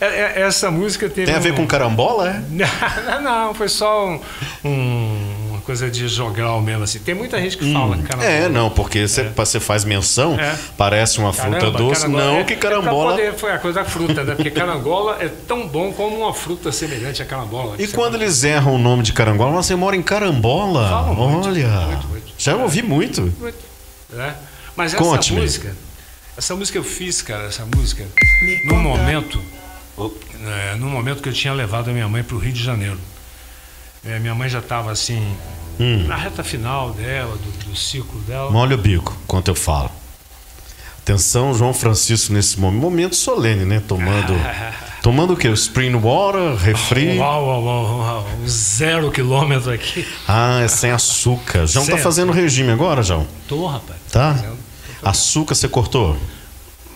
é- essa música teve. Tem a ver um- com carambola, é? Não, não, foi só um- um- coisa de jogral mesmo assim. Tem muita gente que fala carambola. É, não, porque você, você faz menção, É. parece uma fruta Caramba, doce, carangola. não É- que é carambola. poder- foi a coisa da fruta, né? Porque carangola é tão bom como uma fruta semelhante à carambola. E quando fala- eles erram o nome de carangola, você mora em carambola. Falam muito, Olha. muito, muito. Já ouvi muito. Muito, né? Mas essa Conte-me. música, essa música eu fiz, cara, essa música, num momento é, no momento que eu tinha levado a minha mãe para o Rio de Janeiro. É, minha mãe já estava assim, Hum. na reta final dela, do, do ciclo dela. Molha o bico, enquanto eu falo. Atenção, João Francisco, nesse momento, momento solene, né? Tomando. tomando o quê? O Spring Water, refri. Uau, uau, uau, uau, zero quilômetro aqui. Ah, é sem açúcar. João tá fazendo regime agora, João? Tô, rapaz. Tá? fazendo. Açúcar você cortou?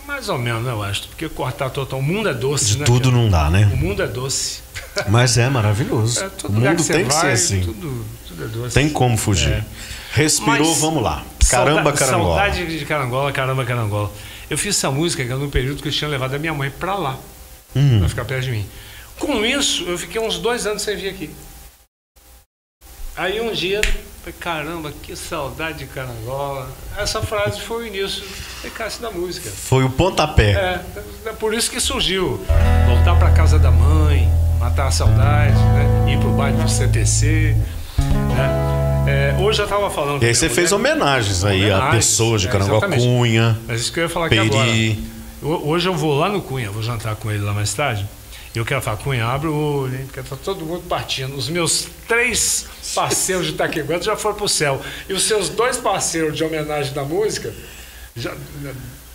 Mais ou menos, eu acho. Porque cortar total. O mundo é doce, De né? tudo cara? não dá, O né? mundo é doce. Mas é maravilhoso. É, o mundo tem que vai, ser assim. Tudo, tudo é doce. Tem como fugir. É. Respirou, Mas vamos lá. Caramba, Sauda- carangola. Saudade de carangola, caramba, carangola. Eu fiz essa música no período que eu tinha levado a minha mãe pra lá, Hum. pra ficar perto de mim. Com isso, eu fiquei uns dois anos sem vir aqui. Aí um dia, falei, caramba, que saudade de carangola. Essa frase foi o início eficácia da música. Foi o pontapé. É, é por isso que surgiu. Voltar pra casa da mãe, matar a saudade, né? ir pro bairro do CTC. Né? É, hoje eu estava falando. E aí você minha fez mulher- homenagens aí a pessoas de é, Carangola exatamente. Cunha, Mas isso que eu ia falar aqui agora. Peri. Ho- Hoje eu vou lá no Cunha, vou jantar com ele lá mais tarde. E eu quero falar, Cunha, abre o olho, hein? Porque tá todo mundo partindo. Os meus três parceiros de Taqueguento já foram pro céu. E os seus dois parceiros de homenagem da música, já,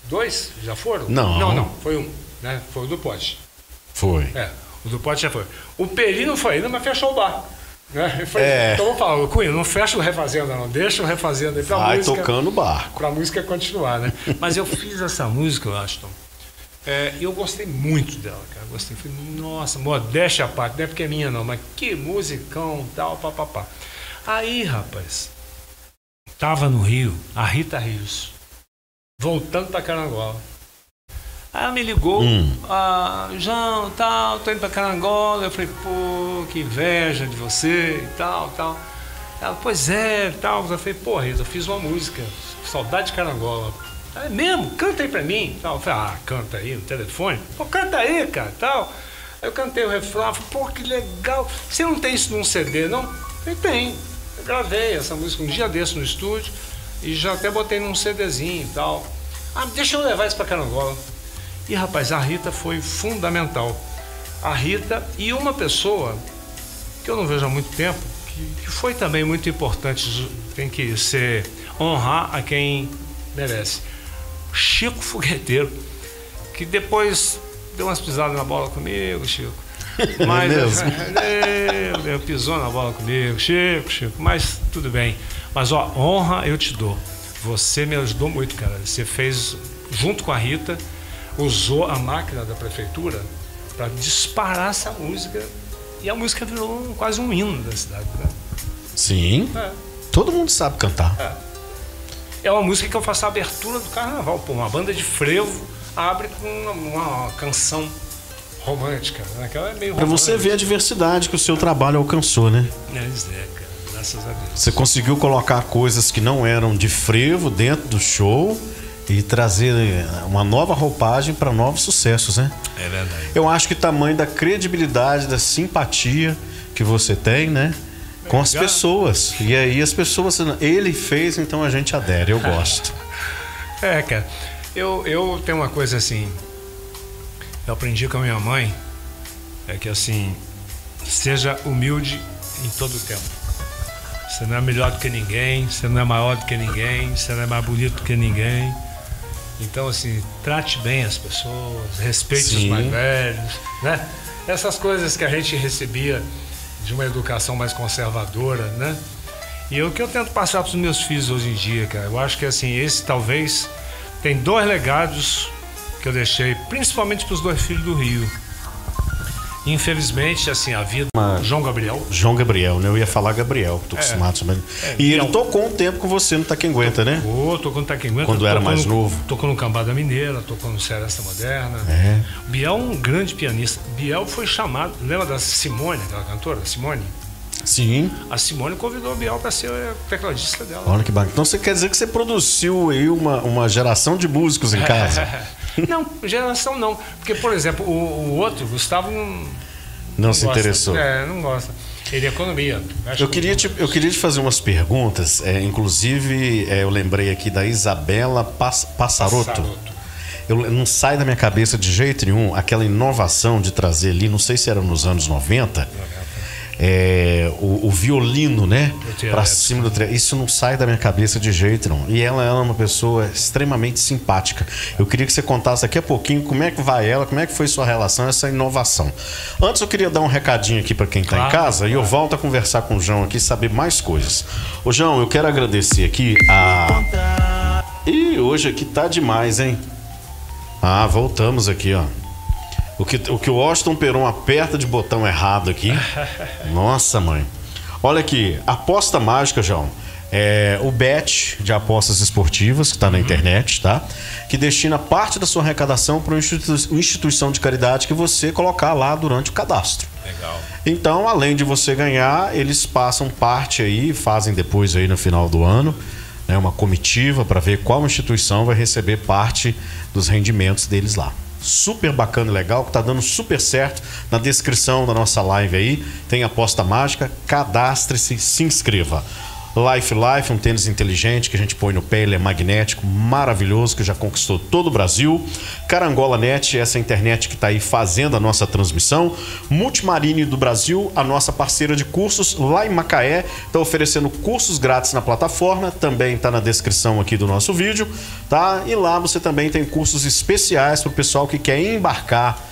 dois? Já foram? Não. Não, não, foi um. Né? Foi o do Pote. Foi. É, o do Pote já foi. O Peri não foi ainda, mas fechou o bar. Né? Falei, É. Então eu vou falar, Cunha, não fecha o Refazenda não, deixa o Refazenda aí pra Vai música tocando o para a música continuar, né? Mas eu fiz essa música, Aston, é, e eu gostei muito dela, cara. Gostei. Falei, nossa, modéstia à parte, não é porque é minha não, mas que musicão, tal, papapá. Aí, rapaz, tava no Rio, a Rita Rios, voltando para Carangola. Aí ela me ligou, Hum. ah, João, tal, tô indo para Carangola. Eu falei, pô, que inveja de você e tal, tal. Ela, pois é, tal. Eu falei, pô, Rita, eu fiz uma música, Saudade de Carangola. É mesmo? Canta aí pra mim. Tal. Eu falei, ah, canta aí no telefone. Pô, canta aí, cara, tal. Aí eu cantei o refrão, falei, pô, que legal. Você não tem isso num CD, não? Eu falei, tem. Eu gravei essa música um dia desse no estúdio e já até botei num CDzinho e tal. Ah, deixa eu levar isso pra Carangola. E rapaz, a Rita foi fundamental. A Rita e uma pessoa que eu não vejo há muito tempo, que, que foi também muito importante, tem que ser honrar a quem merece. Chico Fogueteiro, que depois deu umas pisadas na bola comigo, Chico. Mas mesmo? Meu Deus, pisou na bola comigo, Chico, Chico, mas tudo bem. Mas ó, honra eu te dou. Você me ajudou muito, cara. Você fez, junto com a Rita, usou a máquina da prefeitura para disparar essa música. E a música virou um- quase um hino da cidade. Né? Sim. É. Todo mundo sabe cantar. É uma música que eu faço a abertura do carnaval. Pô, uma banda de frevo abre com uma, uma canção romântica. Né? Aquela é meio Pra você ver a diversidade que o seu trabalho alcançou, né? Pois é, cara. Graças a Deus. Você conseguiu colocar coisas que não eram de frevo dentro do show e trazer eh, uma nova roupagem para novos sucessos, né? É verdade. Eu acho que tamanho da credibilidade, da simpatia que você tem, né? Com as pessoas. E aí as pessoas. Ele fez, então a gente adere. Eu gosto. É, cara. Eu, eu tenho uma coisa assim. Eu aprendi com a minha mãe. É que assim. Seja humilde em todo o tempo. Você não é melhor do que ninguém. Você não é maior do que ninguém. Você não é mais bonito do que ninguém. Então, assim, trate bem as pessoas. Respeite os Sim. mais velhos. Né? Essas coisas que a gente recebia de uma educação mais conservadora, né? E é o que eu tento passar para os meus filhos hoje em dia, cara. Eu acho que assim, esse talvez tem dois legados que eu deixei, principalmente para os dois filhos do Rio. Infelizmente, assim, a vida. João Gabriel. João Gabriel, né? Eu ia falar Gabriel, tô acostumado também. É, E ele tocou um tempo com você no Taquenguenta, né? Tocou, tocou no Taquinguenta. Quando era mais no- novo. Tocou no Cambada Mineira, tocou no Seresta Moderna. É. Biel é um grande pianista. Biel foi chamado. Lembra da Simone, aquela cantora? Simone? Sim. A Simone convidou o Biel para ser tecladista dela. Olha que bacana. Então você quer dizer que você produziu aí uma, uma geração de músicos em casa? não, geração não. Porque, por exemplo, o, o outro, Gustavo, não. Não se gosta. interessou. É, não gosta. Ele é economia. Eu queria, te, eu queria te fazer umas perguntas. é, inclusive, é, eu lembrei aqui da Isabela Pass- Passarotto. Passaroto. eu não sai da minha cabeça de jeito nenhum aquela inovação de trazer ali, não sei se era nos anos 90, é, o, o violino, né? Pra cima do tre... Isso não sai da minha cabeça de jeito não. E ela, ela é uma pessoa extremamente simpática. Eu queria que você contasse daqui a pouquinho como é que vai ela, como é que foi sua relação, essa inovação. Antes eu queria dar um recadinho aqui para quem está Claro, em casa claro. e eu volto a conversar com o João aqui saber mais coisas. Ô João, eu quero agradecer aqui a. Ih, hoje aqui tá demais, hein? Ah, voltamos aqui, ó. O que o, que o Washington Peron aperta de botão errado aqui. Nossa, mãe. Olha aqui, aposta mágica, João. É o Bet de apostas esportivas, que está na internet, tá? Que destina parte da sua arrecadação para uma institui- instituição de caridade que você colocar lá durante o cadastro. Legal. Então, além de você ganhar, eles passam parte aí, fazem depois aí no final do ano, né, uma comitiva para ver qual instituição vai receber parte dos rendimentos deles lá. Super bacana e legal, que tá dando super certo. Na descrição da nossa live aí tem aposta mágica, cadastre-se, se inscreva. Life Life, um tênis inteligente que a gente põe no pé, ele é magnético, maravilhoso, que já conquistou todo o Brasil. Carangola Net, essa internet que está aí fazendo a nossa transmissão. Multimarine do Brasil, a nossa parceira de cursos lá em Macaé, está oferecendo cursos grátis na plataforma, também está na descrição aqui do nosso vídeo, tá? E lá você também tem cursos especiais para o pessoal que quer embarcar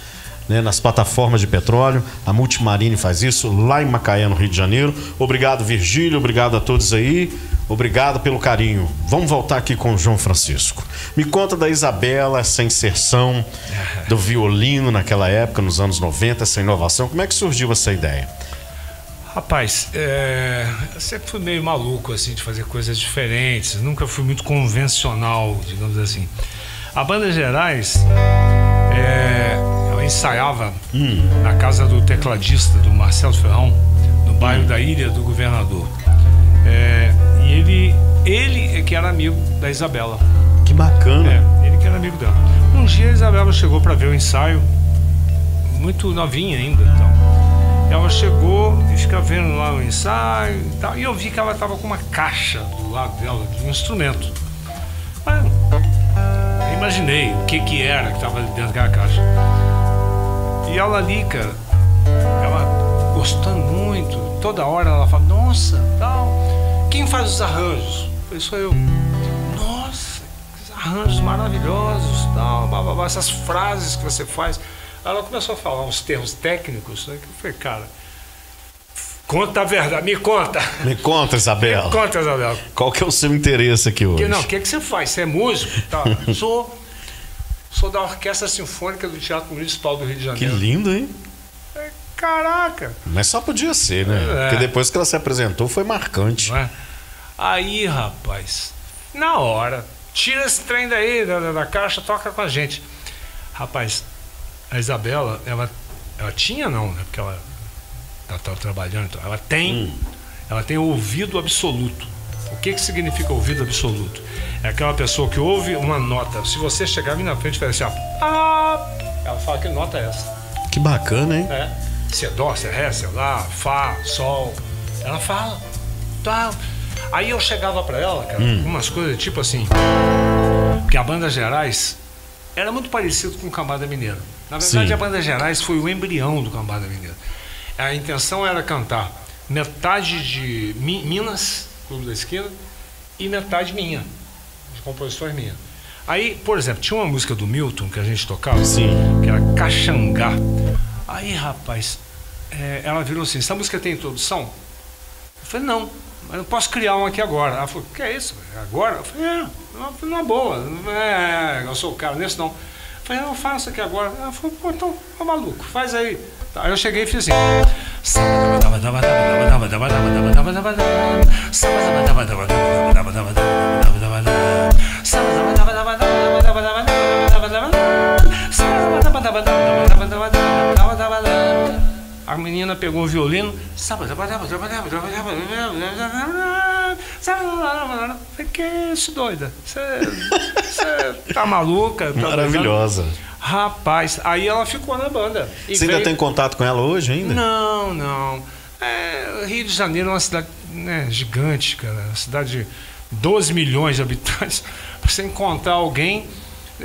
né, nas plataformas de petróleo. A Multimarine faz isso lá em Macaé, no Rio de Janeiro. Obrigado, Virgílio. Obrigado a todos aí. Obrigado pelo carinho. Vamos voltar aqui com o João Francisco. Me conta da Isabela, essa inserção do violino naquela época, nos anos 90, essa inovação. Como é que surgiu essa ideia? Rapaz, é, eu sempre fui meio maluco assim de fazer coisas diferentes. Nunca fui muito convencional, digamos assim. A banda Gerais, é, ensaiava na casa do tecladista do Marcelo Ferrão, no bairro da Ilha do Governador. É, e ele, ele é que era amigo da Isabela. Que bacana. É, ele que era amigo dela. Um dia a Isabela chegou para ver o ensaio, muito novinha ainda. Então. Ela chegou e fica vendo lá o ensaio e tal. E eu vi que ela estava com uma caixa do lado dela, de um instrumento. Mas imaginei o que, que era que estava dentro daquela caixa. E ela ali, cara, ela gostando muito, toda hora ela fala, nossa, tal. Quem faz os arranjos? Eu falei, sou eu. Nossa, arranjos maravilhosos, tal, blá, blá, blá, essas frases que você faz. Ela começou a falar uns termos técnicos, né, que eu falei, cara, conta a verdade, me conta. Me conta, Isabela. Me conta, Isabel. Qual que é o seu interesse aqui hoje? Que, não, o que, que você faz? Você é músico? Tá. Sou. Sou da Orquestra Sinfônica do Teatro Municipal do Rio de Que Janeiro. lindo, hein? Caraca! Mas só podia ser, né? É. Porque depois que ela se apresentou foi marcante. É? Aí, rapaz, na hora, tira esse trem daí da, da- da caixa, toca com a gente. Rapaz, a Isabela, ela, ela tinha não, né? Porque ela estava trabalhando, então, ela tem, ela tem ouvido absoluto. O que, que significa ouvido absoluto? É aquela pessoa que ouve uma nota. Se você chegar ali na frente e falar assim, ó, ah, ela fala que nota é essa. Que bacana, hein? É. Se é dó, se é ré, sei lá, fá, sol. Ela fala. Tá. Aí eu chegava pra ela, cara, Hum. umas coisas tipo assim. Que a Banda Gerais era muito parecido com o Cambada Mineiro. Na verdade, Sim. a Banda Gerais foi o embrião do Cambada Mineiro. A intenção era cantar metade de Mi- Minas, Clube da Esquina, e metade minha, de composições minhas. Aí, por exemplo, tinha uma música do Milton que a gente tocava, Sim. que era Caxangá. Aí, rapaz, é, ela virou assim: essa música tem introdução? Eu falei: não, mas eu posso criar uma aqui agora. Ela falou: que é isso? Agora? Eu falei: é, uma, uma boa, não é, eu sou o cara nesse não. Eu falei: eu faço aqui agora. Ela falou: pô, então, ô maluco, faz aí. Aí eu cheguei e fiz assim. A menina pegou o violino. Que isso, doida? Você tá maluca? Tá Maravilhosa. Rapaz, aí ela ficou na banda. Você ainda veio- tem contato com ela hoje ainda? Não, não. É, Rio de Janeiro é uma cidade né, gigante, cara. Uma cidade de 12 milhões de habitantes. Pra você encontrar alguém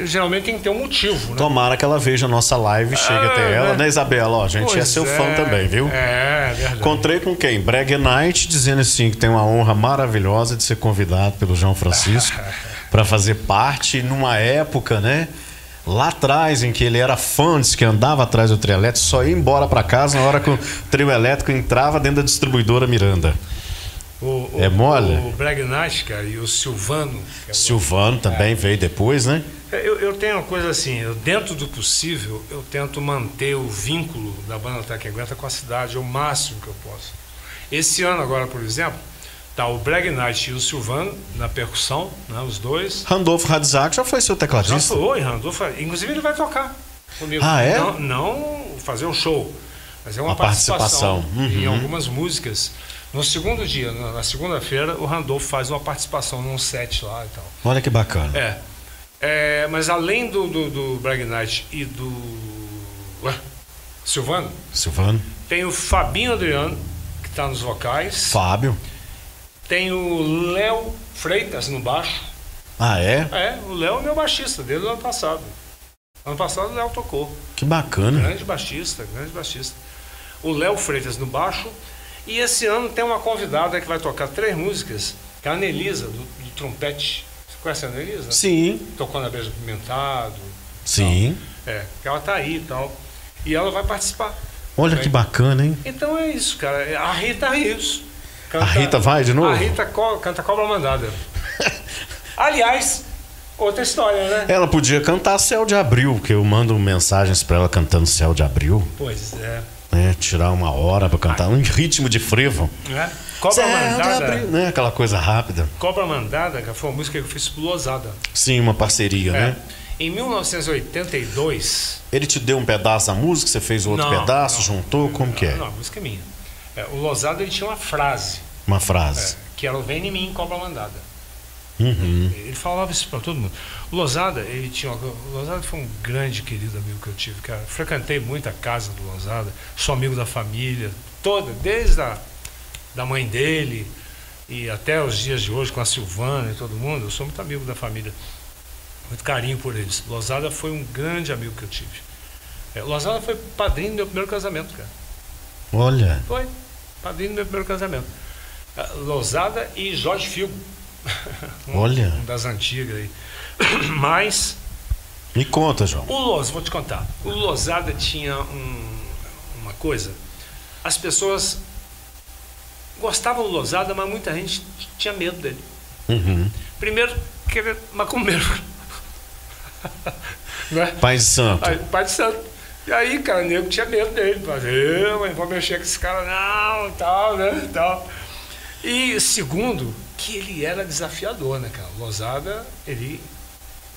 geralmente tem que ter um motivo, né? Tomara que ela veja a nossa live e chegue Ah, até ela, né? né, Isabela? Ó, a gente é Pois seu fã também, viu? É, verdade. Encontrei com quem? Breg Knight, dizendo assim que tem uma honra maravilhosa de ser convidado pelo João Francisco para fazer parte numa época, né? Lá atrás, em que ele era fã, disse que andava atrás do trio elétrico, só ia embora para casa na hora que o trio elétrico entrava dentro da distribuidora Miranda. O, o, É mole? O Knight, cara, e o Silvano. é o- Silvano também veio depois, né? Eu, eu tenho uma coisa assim, eu, dentro do possível, eu tento manter o vínculo da banda Ataque Aguenta com a cidade o máximo que eu posso. Esse ano agora, por exemplo, tá o Breg Knight e o Silvano na percussão, né, os dois. Randolfo Radzak já foi seu Já tecladista? foi, Randolph. Inclusive ele vai tocar comigo. Ah, é? Não, não fazer um show, mas é uma, Uma participação. participação, em Uhum. algumas músicas. No segundo dia, na segunda-feira, o Randolph faz uma participação num set lá e tal. Olha que bacana. É. É, mas além do, do, do Brag Knight e do ué, Silvano, Silvano. tem o Fabinho Adriano, que está nos vocais. Fábio. Tem o Léo Freitas no baixo. Ah, é? É, o Léo é meu baixista, desde o ano passado. Ano passado o Léo tocou. Que bacana. Grande baixista, grande baixista. O Léo Freitas no baixo. E esse ano tem uma convidada que vai tocar três músicas, que é a Anelisa, do, do trompete. Você conhece a Anelisa? Sim, Tocou na Beijo Pimentado. sim. É, que ela tá aí e tal. E ela vai participar. Olha que bacana, hein? Então é isso, cara. A Rita Rios. A Rita vai de novo? A Rita co- canta Cobra Mandada. Aliás, outra história, né? Ela podia cantar Céu de Abril, que eu mando mensagens pra ela cantando Céu de Abril, Pois é. né? Tirar uma hora pra cantar um ritmo de frevo. Né? Cobra Céu Mandada. Abril, né? Aquela coisa rápida. Cobra Mandada, que foi uma música que eu fiz pro Losada. Sim, uma parceria, né? É. Em 1982. Ele te deu um pedaço da música, você fez outro Não, pedaço, não. juntou, como que é? Não, a música é minha. É, o Losada ele tinha uma frase, Uma é, frase. que era o Vem em mim, Cobra Mandada. Uhum. Ele falava isso pra todo mundo. O Lozada, ele tinha. O Lozada foi um grande querido amigo que eu tive, cara. Frequentei muito a casa do Lozada, sou amigo da família, toda, desde a da mãe dele e até os dias de hoje com a Silvana e todo mundo, eu sou muito amigo da família. Muito carinho por eles. Lozada foi um grande amigo que eu tive. É, Lozada foi padrinho do meu primeiro casamento, cara. Olha, Foi. Padrinho do meu primeiro casamento. Ah, Lozada e Jorge Figo. Olha. um das antigas aí. Mas me conta, João. o Loz, vou te contar. O Lozada tinha um- uma coisa. As pessoas gostavam do Lozada, mas muita gente tinha medo dele. Uhum. Primeiro, que ele é macumbeiro. né? Pai de Santo. Pai de santo. E aí, cara, o nego tinha medo dele. Mas eu não vou mexer com esse cara, não, tal, né? Tal. E segundo, que ele era desafiador, né, cara? O Lozada, ele,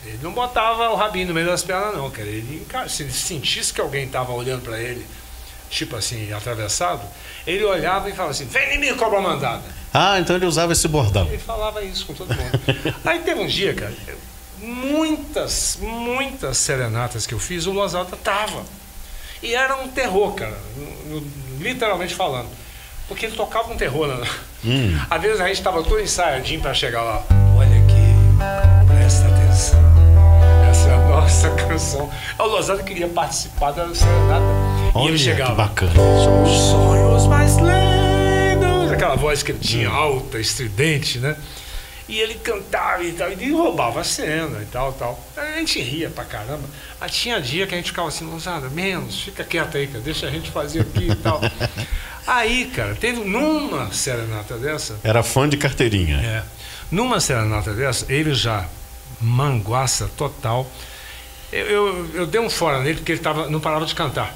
ele não botava o rabinho no meio das pernas, não, cara. Ele, cara, se ele sentisse que alguém estava olhando para ele, tipo assim, atravessado, ele olhava e falava assim: vem em mim, cobra mandada. Ah, então ele usava esse bordão. Ele falava isso com todo mundo. Aí teve um dia, cara, muitas, muitas serenatas que eu fiz, o Lozada tava. E era um terror, cara, no- no- literalmente falando. Porque ele tocava um terror, né? Hum. Às vezes a gente tava todo ensaiadinho para chegar lá. Olha aqui, presta atenção. Essa é a nossa canção. O Lozada queria participar da serenata. e Olha ele que chegava. bacana. Os sonhos mais lindos. Aquela voz que ele tinha alta, estridente, né? E ele cantava e tal, e roubava a cena e tal, tal. A gente ria pra caramba. Mas tinha dia que a gente ficava assim, Luzada, menos, fica quieto aí, cara, deixa a gente fazer aqui e tal. Aí, cara, teve numa serenata dessa, Era fã de carteirinha. é, numa serenata dessa, ele já manguaça total. Eu, eu, eu dei um fora nele porque ele tava, não parava de cantar.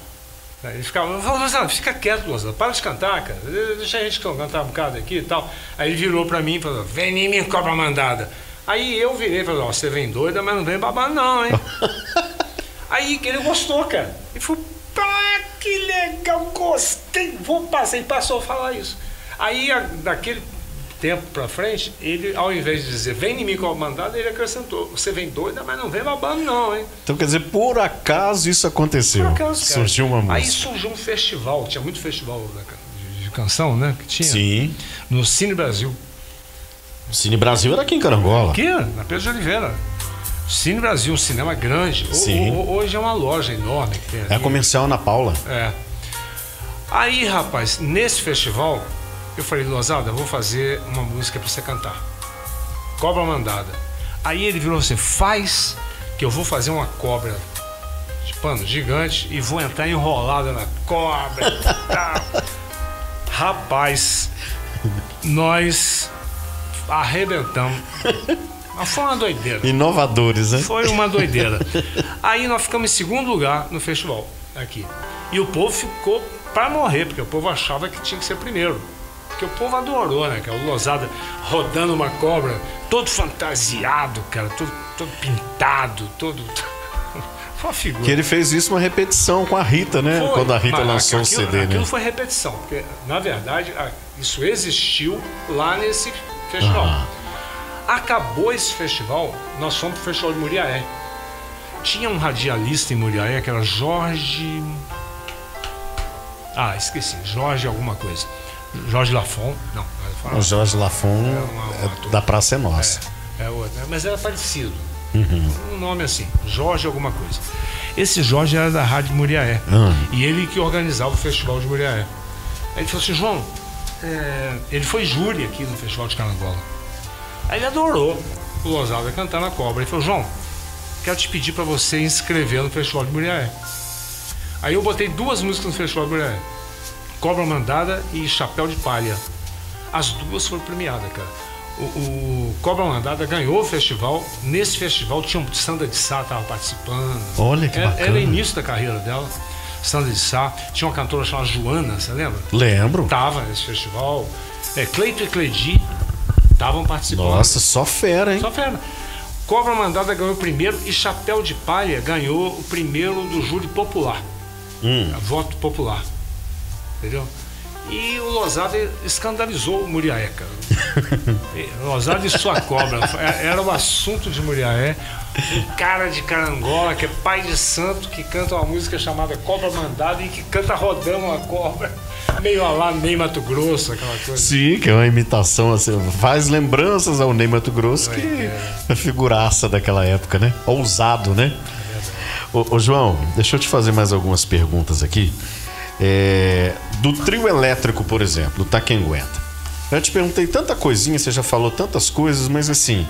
Ele ficava, Lozada, fica quieto, Lozada, para de cantar, cara. Deixa a gente cantar um bocado aqui e tal. Aí ele virou pra mim e falou, vem em mim, cobra mandada. Aí eu virei e falei, ó, você vem doida, mas não vem babando não, hein? Aí ele gostou, cara. Ele falou, pá, que legal, gostei. Vou passar. E passou a falar isso. Aí, a- daquele tempo pra frente, ele, ao invés de dizer, vem em mim com a mandada, ele acrescentou, você vem doida, mas não vem babando não, hein? Então quer dizer, por acaso isso aconteceu. Por acaso, cara. Surgiu uma Aí música. surgiu um festival, tinha muito festival de, de canção, né? Que tinha. Sim. No Cine Brasil. Cine Brasil era aqui em Carangola. Aqui, na Pedro de Oliveira. Cine Brasil, um cinema grande. O- Sim. o- hoje é uma loja enorme que tem É comercial Ana Paula. É. Aí, rapaz, nesse festival, eu falei, Lozada, vou fazer uma música pra você cantar. Cobra mandada. Aí ele virou assim, faz que eu vou fazer uma cobra de pano gigante e vou entrar enrolada na cobra. Rapaz, nós arrebentamos. Mas foi uma doideira. Inovadores, né? Foi uma doideira. Aí nós ficamos em segundo lugar no festival, aqui. E o povo ficou pra morrer, porque o povo achava que tinha que ser primeiro. Porque o povo adorou, né, cara? O Lozada rodando uma cobra, todo fantasiado, cara, todo, todo pintado, todo. Foi uma figura. Que ele fez isso uma repetição com a Rita, né? Foi, Quando a Rita mas lançou o aquilo, CD, Aquilo né? foi repetição, porque na verdade isso existiu lá nesse festival. Acabou esse festival, nós fomos pro Festival de Muriaé. Tinha um radialista em Muriaé que era Jorge. Ah, esqueci, Jorge alguma coisa. Jorge Lafon. Não, Lafon O Jorge Lafon É uma- é uma- da Praça é Nossa. é outro, né? mas era parecido. Uhum. Um nome assim, Jorge alguma coisa. Esse Jorge era da Rádio Muriaé. Ah. E ele que organizava o Festival de Muriaé. Aí ele falou assim, João, é, ele foi júri aqui no Festival de Carangola. Aí ele adorou o Lozada cantando a cobra. Ele falou, João, quero te pedir para você inscrever no Festival de Muriaé. Aí eu botei duas músicas no Festival de Muriaé. Cobra Mandada e Chapéu de Palha. As duas foram premiadas, cara. O, o Cobra Mandada ganhou o festival. Nesse festival tinha um Sandra de Sá tava participando. Olha que bacana. Era o início da carreira dela. Sandra de Sá. Tinha uma cantora chamada Joana, você lembra? Lembro. Tava nesse festival. É, Cleito e Cledi estavam participando. Nossa, só fera, hein? Só fera. Cobra Mandada ganhou o primeiro e Chapéu de Palha ganhou o primeiro do júri popular. Hum. Voto popular. Entendeu? E o Lozada escandalizou o Muriaé, cara. E Lozada e sua cobra. É- Era o assunto de Muriaé. Um cara de carangola, que é pai de santo, que canta uma música chamada Cobra Mandada e que canta rodando uma cobra. Meio a lá, Ney Mato Grosso, aquela coisa. Sim, que é uma imitação, assim, faz lembranças ao Ney Mato Grosso, que É. é figuraça daquela época, né? Ousado, né? Ô, ô, João, deixa eu te fazer mais algumas perguntas aqui. É, do trio elétrico, por exemplo, do Taquenguenta. Eu te perguntei tanta coisinha, você já falou tantas coisas, mas assim,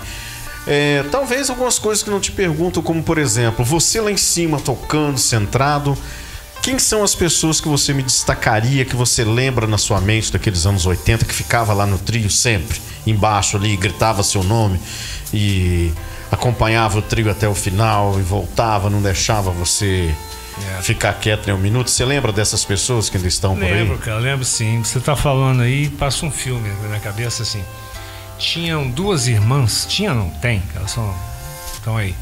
é, talvez algumas coisas que não te pergunto, como por exemplo, você lá em cima tocando, centrado, quem são as pessoas que você me destacaria, que você lembra na sua mente daqueles anos 80, que ficava lá no trio sempre, embaixo ali, gritava seu nome e acompanhava o trio até o final e voltava, não deixava você É. ficar quieto nem um minuto? Você lembra dessas pessoas que ainda estão por aí? Lembro, cara, lembro sim. Você tá falando aí, passa um filme na minha cabeça assim. Tinham duas irmãs, tinha não tem, elas são estão aí.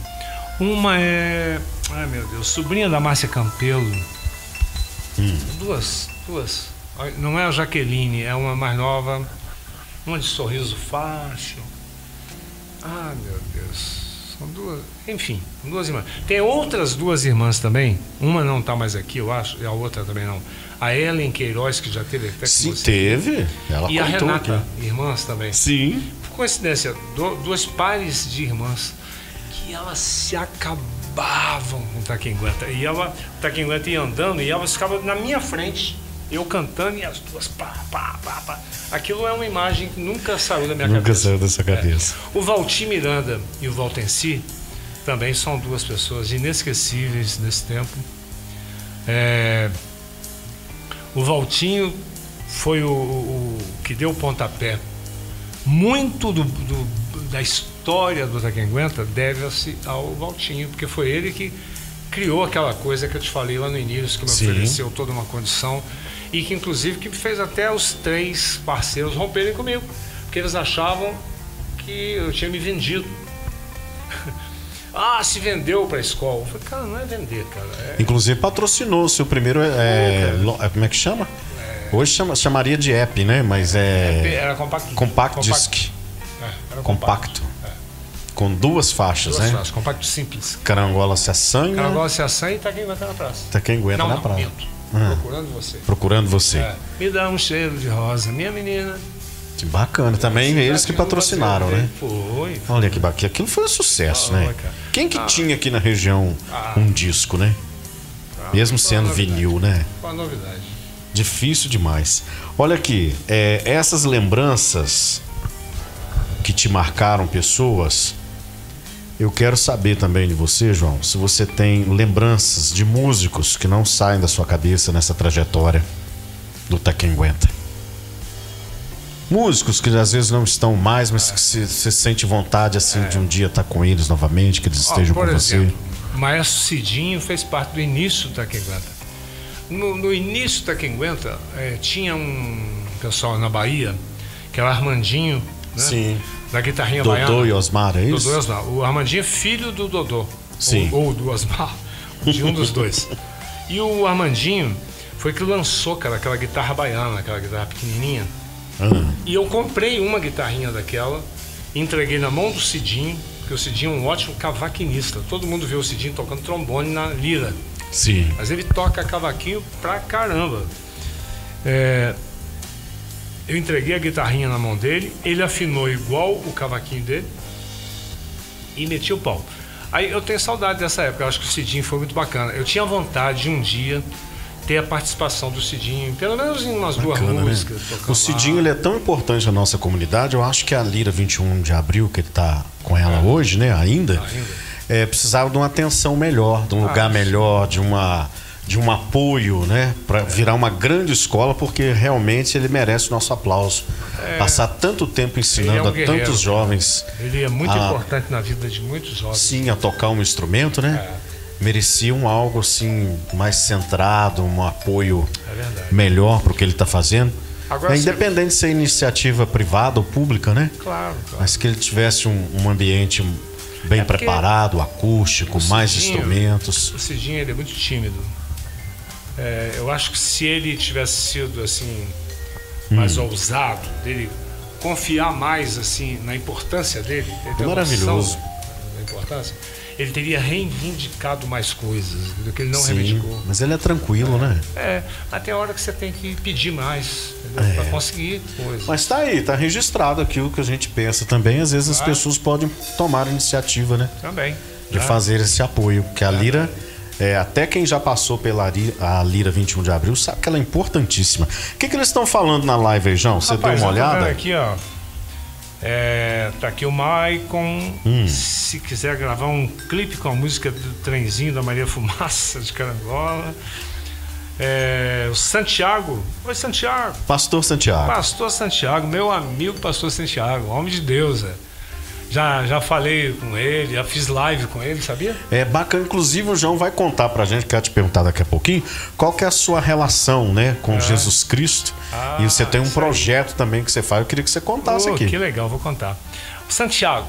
Uma é, ai meu Deus, sobrinha da Márcia Campelo. Duas, duas. Não é a Jaqueline, é uma mais nova, uma de sorriso fácil. Ah, meu Deus. São duas. Enfim, duas irmãs. Tem outras duas irmãs também. Uma não está mais aqui, eu acho, e a outra também não. A Ellen Queiroz, que já teve até Sim, teve. Ela E a Renata, aqui. irmãs também. Sim. Por coincidência, do, duas pares de irmãs que elas se acabavam com o Taquenguenta. E ela, o Taquenguenta ia andando e elas ficavam na minha frente, eu cantando e as duas pá, pá, pá, pá. Aquilo é uma imagem que nunca saiu da minha Nunca cabeça. saiu da sua cabeça. É. O Valtir Miranda e o Valtenci também são duas pessoas inesquecíveis nesse tempo. É, o Valtinho foi o, o- o que deu o pontapé. Muito do, do- da história do Taquenguenta deve-se ao Valtinho, porque foi ele que criou aquela coisa que eu te falei lá no início, que me Sim. ofereceu toda uma condição e que inclusive que fez até os três parceiros romperem comigo, porque eles achavam que eu tinha me vendido. ah, se vendeu para a escola. Eu falei, cara, não é vender, cara. É, Inclusive patrocinou o seu primeiro. É, lo- é, como é que chama? Hoje chama- chamaria de app, né? Mas é. era compacto. Compact Disc. É, era Compacto. Com duas faixas, Duas né? frases, compacto simples. Carangola se assanha. Carangola se assanha e tá quem aguenta na praça. Tá quem aguenta não, na não, minto. Ah. Procurando você. Procurando você. É, me dá um cheiro de rosa, minha menina. Bacana. Também eles que patrocinaram, né? Foi. Olha que bacana. Aquilo foi um sucesso, Olha, né? cara. Quem que Ah. tinha aqui na região um disco, né? Mesmo foi sendo vinil, né? Uma novidade. Difícil demais. Olha aqui, é, essas lembranças que te marcaram pessoas, eu quero saber também de você, João, se você tem lembranças de músicos que não saem da sua cabeça nessa trajetória do Taquenguenta. Músicos que às vezes não estão mais, mas que se- você sente vontade assim de um dia estar com eles novamente, que eles É. Ó, estejam por com exemplo, o Maestro Cidinho fez parte do início do Taquenguenta. No, no início do Taquenguenta, eh, tinha um pessoal na Bahia, que era Armandinho, né? Sim. da guitarrinha Dodô baiana. e Osmar, é isso? Dodô e Osmar. O Armandinho é filho do Dodô. Sim. Ou, ou do Osmar. De um dos dois. E o Armandinho foi que lançou, cara, aquela guitarra baiana, aquela guitarra pequenininha. Ah, E eu comprei uma guitarrinha daquela, entreguei na mão do Cidinho, porque o Cidinho é um ótimo cavaquinista. Todo mundo vê o Cidinho tocando trombone na lira. sim. Mas ele toca cavaquinho pra caramba. É, eu entreguei a guitarrinha na mão dele, ele afinou igual o cavaquinho dele e meti o pau. Aí eu tenho saudade dessa época, eu acho que o Cidinho foi muito bacana. Eu tinha vontade de um dia ter a participação do Cidinho, pelo menos em umas duas Bacana, né? músicas. tocando O Cidinho ele é tão importante na nossa comunidade. Eu acho que a Lira 21 de abril, que ele tá com ela hoje, né, ainda, Ainda. é, precisava de uma atenção melhor, de um lugar sim. melhor, de uma de um apoio, né, para virar uma grande escola, porque realmente ele merece o nosso aplauso. Passar tanto tempo ensinando é um a tantos jovens, Ele é muito Ah. importante na vida de muitos jovens. sim, a tocar um instrumento, né? É. Mereciam algo assim mais centrado, um apoio É melhor para o que ele está fazendo. Agora, é se- independente de ser iniciativa privada ou pública, né? Claro, claro. Mas que ele tivesse um, um ambiente bem É preparado, acústico, o mais Cidinho- instrumentos. O Cidinho ele é muito tímido. É, eu acho que se ele tivesse sido assim mais Hum. ousado, dele confiar mais assim na importância dele, ele Maravilhoso. da importância, ele teria reivindicado mais coisas do que ele não Sim, reivindicou. mas ele é tranquilo, né? É, até a hora que você tem que pedir mais, entendeu? Pra conseguir coisas. É. Mas tá aí, tá registrado aquilo que a gente pensa também. Às vezes as Claro. pessoas podem tomar a iniciativa, né? Também. De né? fazer esse apoio. Porque a Lira, é, até quem já passou pela a Lira 21 de abril, sabe que ela é importantíssima. O que, que eles estão falando na live aí, João? Você Rapaz, deu uma olhada? Aqui, ó. É, tá aqui o Maicon. Hum. Se quiser gravar um clipe com a música do trenzinho da Maria Fumaça de Carangola. É, o Santiago. Oi, Santiago. Pastor Santiago. Pastor Santiago, meu amigo Pastor Santiago, homem de Deus. É. Já, já falei com ele, já fiz live com ele, sabia? É bacana, inclusive o João vai contar pra gente, quero te perguntar daqui a pouquinho, qual que é a sua relação, né, com Jesus Cristo. Ah, e você tem um aí. projeto também que você faz, eu queria que você contasse Oh, aqui. Que legal, vou contar. Santiago,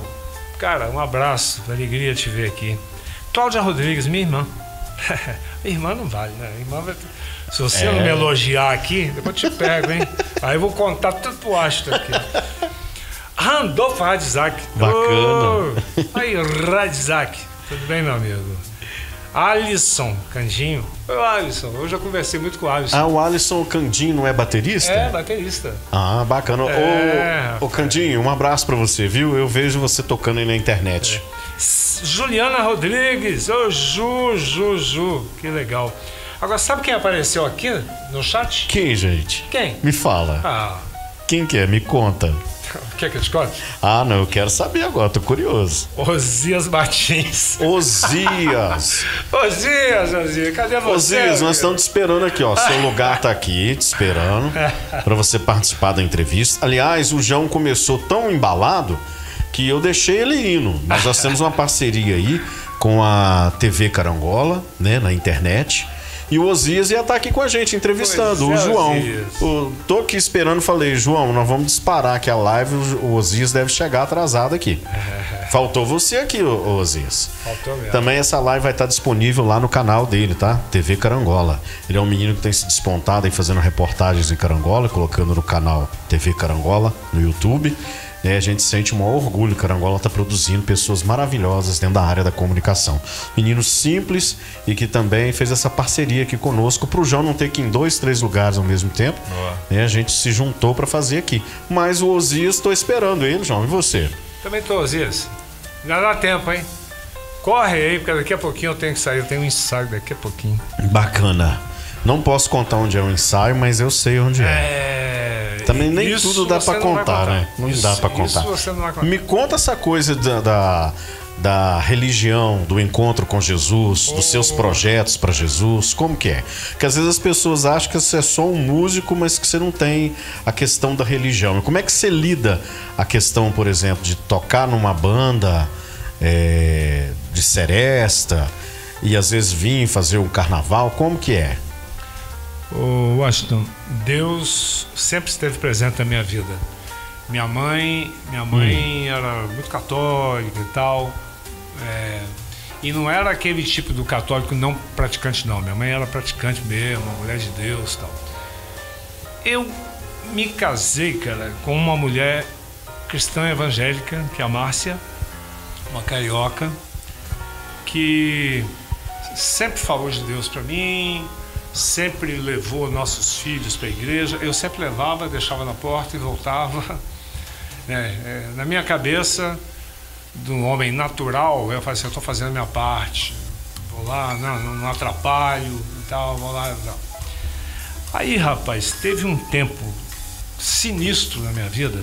cara, um abraço, alegria te ver aqui. Cláudia Rodrigues, minha irmã. minha irmã não vale, né? Minha irmã vai... Se você É. não me elogiar aqui, depois eu te pego, hein? Aí eu vou contar tudo pro Astro aqui. Randolfo Radzak. Bacana. Aí, Radzak. Tudo bem, meu amigo? Alisson Candinho. Oi, Alisson. Eu já conversei muito com o Alisson. Ah, o Alisson Candinho não é baterista? é, baterista. Ah, bacana. É, ô, ô, Candinho, um abraço pra você, viu? Eu vejo você tocando aí na internet. S- Juliana Rodrigues, ô Ju, Ju, Ju, que legal. Agora, sabe quem apareceu aqui no chat? Quem, gente? Quem? Me fala. Ah, Quem que é? Me conta. Quer que eu te conte? Ah, não, eu quero saber agora, tô curioso. Osias Martins. Osias. Osias, Osias, cadê você? Osias, nós estamos te esperando aqui, ó. Seu lugar tá aqui, te esperando pra você participar da entrevista. Aliás, o João começou tão embalado que eu deixei ele indo. Nós temos uma parceria aí com a TV Carangola, né, na internet. E o Osias ia estar aqui com a gente entrevistando Pois o é, João. Osias. O- tô aqui esperando, falei, João, nós vamos disparar aqui a live. O Osias deve chegar atrasado aqui. Faltou você aqui, Osias. Faltou mesmo. Também essa live vai estar disponível lá no canal dele, tá? TV Carangola. Ele é um menino que tem se despontado aí fazendo reportagens em Carangola, colocando no canal TV Carangola no YouTube. Né, a gente sente um maior orgulho. Carangola está produzindo pessoas maravilhosas dentro da área da comunicação. Menino simples e que também fez essa parceria aqui conosco para o João não ter que ir em dois, três lugares ao mesmo tempo. Né, a gente se juntou para fazer aqui. Mas o Osias, estou esperando ele, João. E você? Também tô, Osias. Ainda dá tempo, hein? Corre aí, porque daqui a pouquinho eu tenho que sair. Eu tenho um ensaio daqui a pouquinho. Bacana. Não posso contar onde é o ensaio, mas eu sei onde é. É. Também nem isso tudo dá não vai contar, né? Não Isso- dá pra contar. Contar. Me conta essa coisa da, da, da religião, do encontro com Jesus, dos seus projetos pra Jesus, como que é? Porque às vezes as pessoas acham que você é só um músico, mas que você não tem a questão da religião. Como é que você lida a questão, por exemplo, de tocar numa banda é, de seresta e às vezes vir fazer um carnaval? Como que é? Ô, Washington, Deus sempre esteve presente na minha vida. Minha mãe, minha mãe era muito católica e tal. é, e não era aquele tipo do católico não praticante, não. Minha mãe era praticante mesmo, uma mulher de Deus e tal. Eu me casei, cara, com uma mulher cristã evangélica, que é a Márcia, uma carioca, que sempre falou de Deus para mim, sempre levou nossos filhos para a igreja. Eu sempre levava, deixava na porta e voltava. É, é, na minha cabeça, de um homem natural, eu falei assim: eu estou fazendo a minha parte. Vou lá, não, não, não atrapalho e tal, vou lá tal. Aí, rapaz, teve um tempo sinistro na minha vida,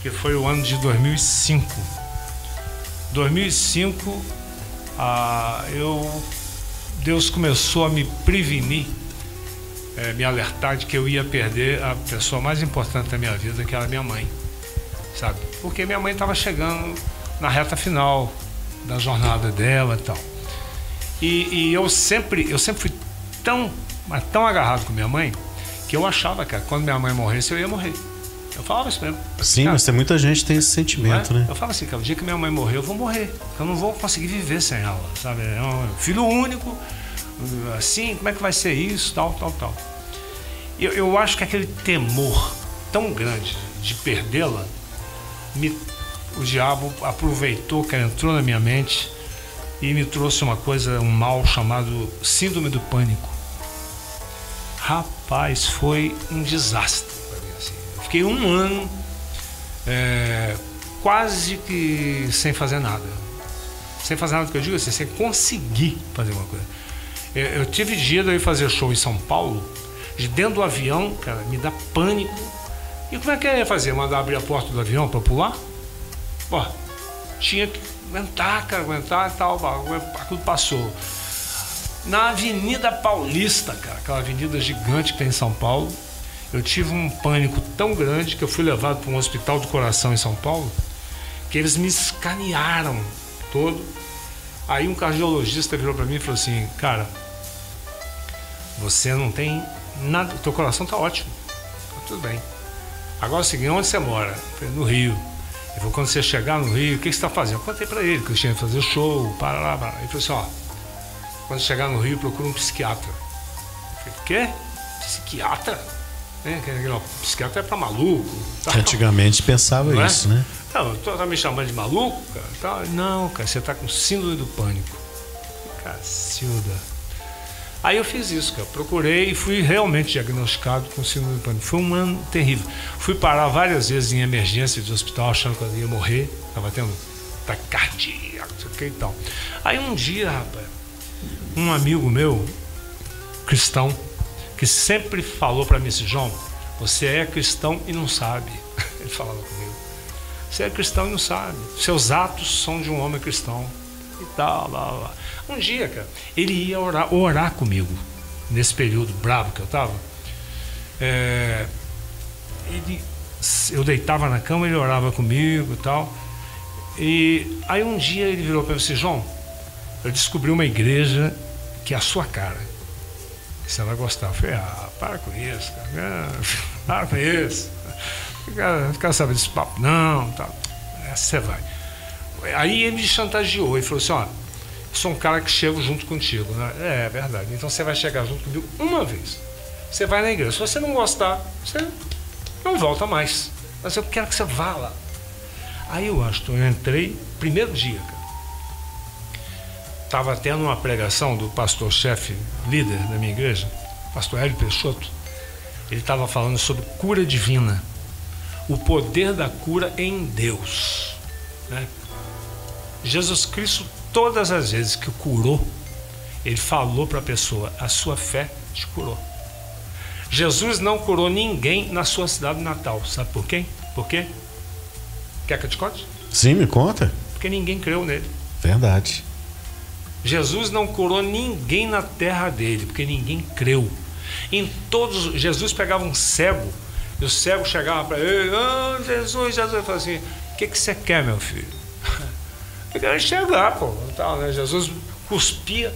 que foi o ano de 2005. 2005, ah, eu, Deus começou a me prevenir, eh, me alertar de que eu ia perder a pessoa mais importante da minha vida, que era minha mãe, sabe? Porque minha mãe estava chegando na reta final da jornada dela e tal. E, e eu sempre, eu sempre fui tão, mas tão agarrado com minha mãe que eu achava, cara, quando minha mãe morresse eu ia morrer. Eu falava isso mesmo. Sim, Cara, mas tem muita gente que tem esse não é? sentimento, né? Eu falo assim, cara, o dia que minha mãe morrer, eu vou morrer. Eu não vou conseguir viver sem ela, sabe? É um filho único, assim, como é que vai ser isso, tal, tal, tal. Eu, eu acho que aquele temor tão grande de perdê-la, o diabo aproveitou, que entrou na minha mente e me trouxe uma coisa, um mal chamado síndrome do pânico. Rapaz, foi um desastre para mim. Assim. Eu fiquei um ano é, quase que sem fazer nada. Sem fazer nada que eu digo assim, sem conseguir fazer uma coisa. Eu, tive dia de eu fazer show em São Paulo, de dentro do avião, cara, me dá pânico. E como é que eu ia fazer? Mandar abrir a porta do avião para pular? Pô, tinha que aguentar, cara, aguentar e tal, aquilo passou. Na Avenida Paulista, cara, aquela avenida gigante que tem em São Paulo, eu tive um pânico tão grande que eu fui levado para um hospital do coração em São Paulo, que eles me escanearam todo. Aí um cardiologista virou para mim e falou assim: Cara, você não tem nada, o teu coração tá ótimo, tá tudo bem. Agora é o seguinte: onde você mora? No Rio. Ele falou: Quando você chegar no Rio, o que você está fazendo? Eu contei para ele que eu tinha que fazer show, para lá, para lá. Ele falou assim: Ó, quando chegar no Rio, procura um psiquiatra. Eu falei: Quê? Psiquiatra? É, que- não, psiquiatra é para maluco. tal. Antigamente pensava Não é? isso, né? Não, tu tá me chamando de maluco, cara? Tá, Não, cara, você tá com síndrome do pânico. Cacilda. Aí eu fiz isso, cara. Procurei e fui realmente diagnosticado com síndrome do pânico. Foi um ano terrível. Fui parar várias vezes em emergência de hospital achando que eu ia morrer. Tava tendo taquicardia, não sei o que e tal. Aí um dia, rapaz, um amigo meu, cristão, que sempre falou para mim assim, João, você é cristão e não sabe. Ele falava comigo. Você é cristão e não sabe. Seus atos são de um homem cristão. E tal, lá, lá. Um dia, cara, ele ia orar, orar comigo, nesse período bravo que eu tava. É, ele, eu deitava na cama, ele orava comigo e tal. E aí um dia ele virou para mim assim, João, eu descobri uma igreja que é a sua cara. Você vai gostar. Eu falei, ah, para com isso, cara. Ah, Para com isso. Fica, fica sabendo desse papo. Não, tá. Você vai. Aí ele me chantageou e falou assim, ó, sou um cara que chego junto contigo. Né? É, é verdade. Então você vai chegar junto comigo uma vez. Você vai na igreja. Se você não gostar, você não volta mais. Mas eu quero que você vá lá. Aí eu acho que eu entrei, primeiro dia, cara. Estava tendo uma pregação do pastor-chefe, líder da minha igreja, pastor Hélio Peixoto. Ele estava falando sobre cura divina, o poder da cura em Deus. Né? Jesus Cristo, todas as vezes que curou, ele falou para a pessoa: a sua fé te curou. Jesus não curou ninguém na sua cidade natal. Sabe por quê? Por quê? Quer que eu te conte? Sim, me conta. Porque ninguém creu nele. Verdade. Jesus não curou ninguém na terra dele, porque ninguém creu. Em todos, Jesus pegava um cego, e o cego chegava para ele, oh, Jesus, Jesus, ele falou assim, o que, que você quer, meu filho? Eu quero enxergar, pô. Tal, né? Jesus cuspia.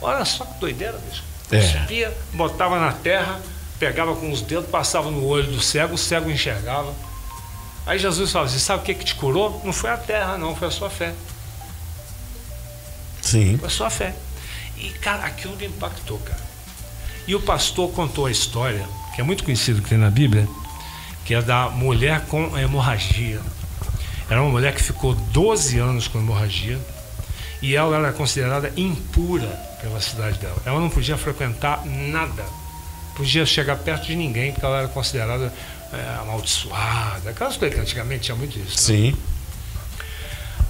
Olha só que doideira, bicho. É. Cuspia, botava na terra, pegava com os dedos, passava no olho do cego, o cego enxergava. Aí Jesus falava assim: sabe o que, que te curou? Não foi a terra, não, foi a sua fé. Sim. Foi a sua fé. E, cara, aquilo me impactou, cara. E o pastor contou a história, que é muito conhecido que tem na Bíblia, que é da mulher com hemorragia. Era uma mulher que ficou 12 anos com hemorragia e ela era considerada impura pela cidade dela. Ela não podia frequentar nada, podia chegar perto de ninguém, porque ela era considerada é, amaldiçoada. Aquelas coisas que antigamente tinha muito isso. né? Sim.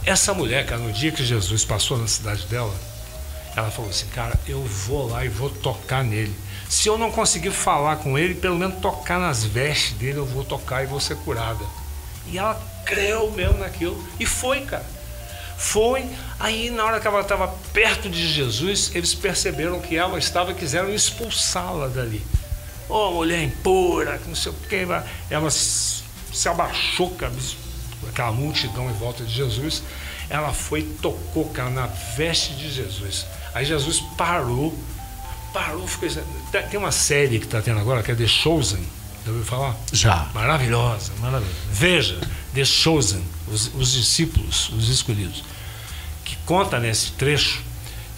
Essa mulher, cara, no dia que Jesus passou na cidade dela, ela falou assim: Cara, eu vou lá e vou tocar nele. Se eu não conseguir falar com ele, pelo menos tocar nas vestes dele, eu vou tocar e vou ser curada. E ela creu mesmo naquilo. E foi, cara. Foi. Aí, na hora que ela estava perto de Jesus, eles perceberam que ela estava e quiseram expulsá-la dali. Ô, mulher impura, que não sei o quê. Ela se abaixou, cara, aquela multidão em volta de Jesus. Ela foi tocou, cara, na veste de Jesus. Aí Jesus parou, parou, ficou. Tem uma série que está tendo agora, que é The Chosen. Já ouviu falar? Já. Maravilhosa, maravilhosa. Veja, The Chosen, os, os discípulos, os escolhidos, que conta nesse trecho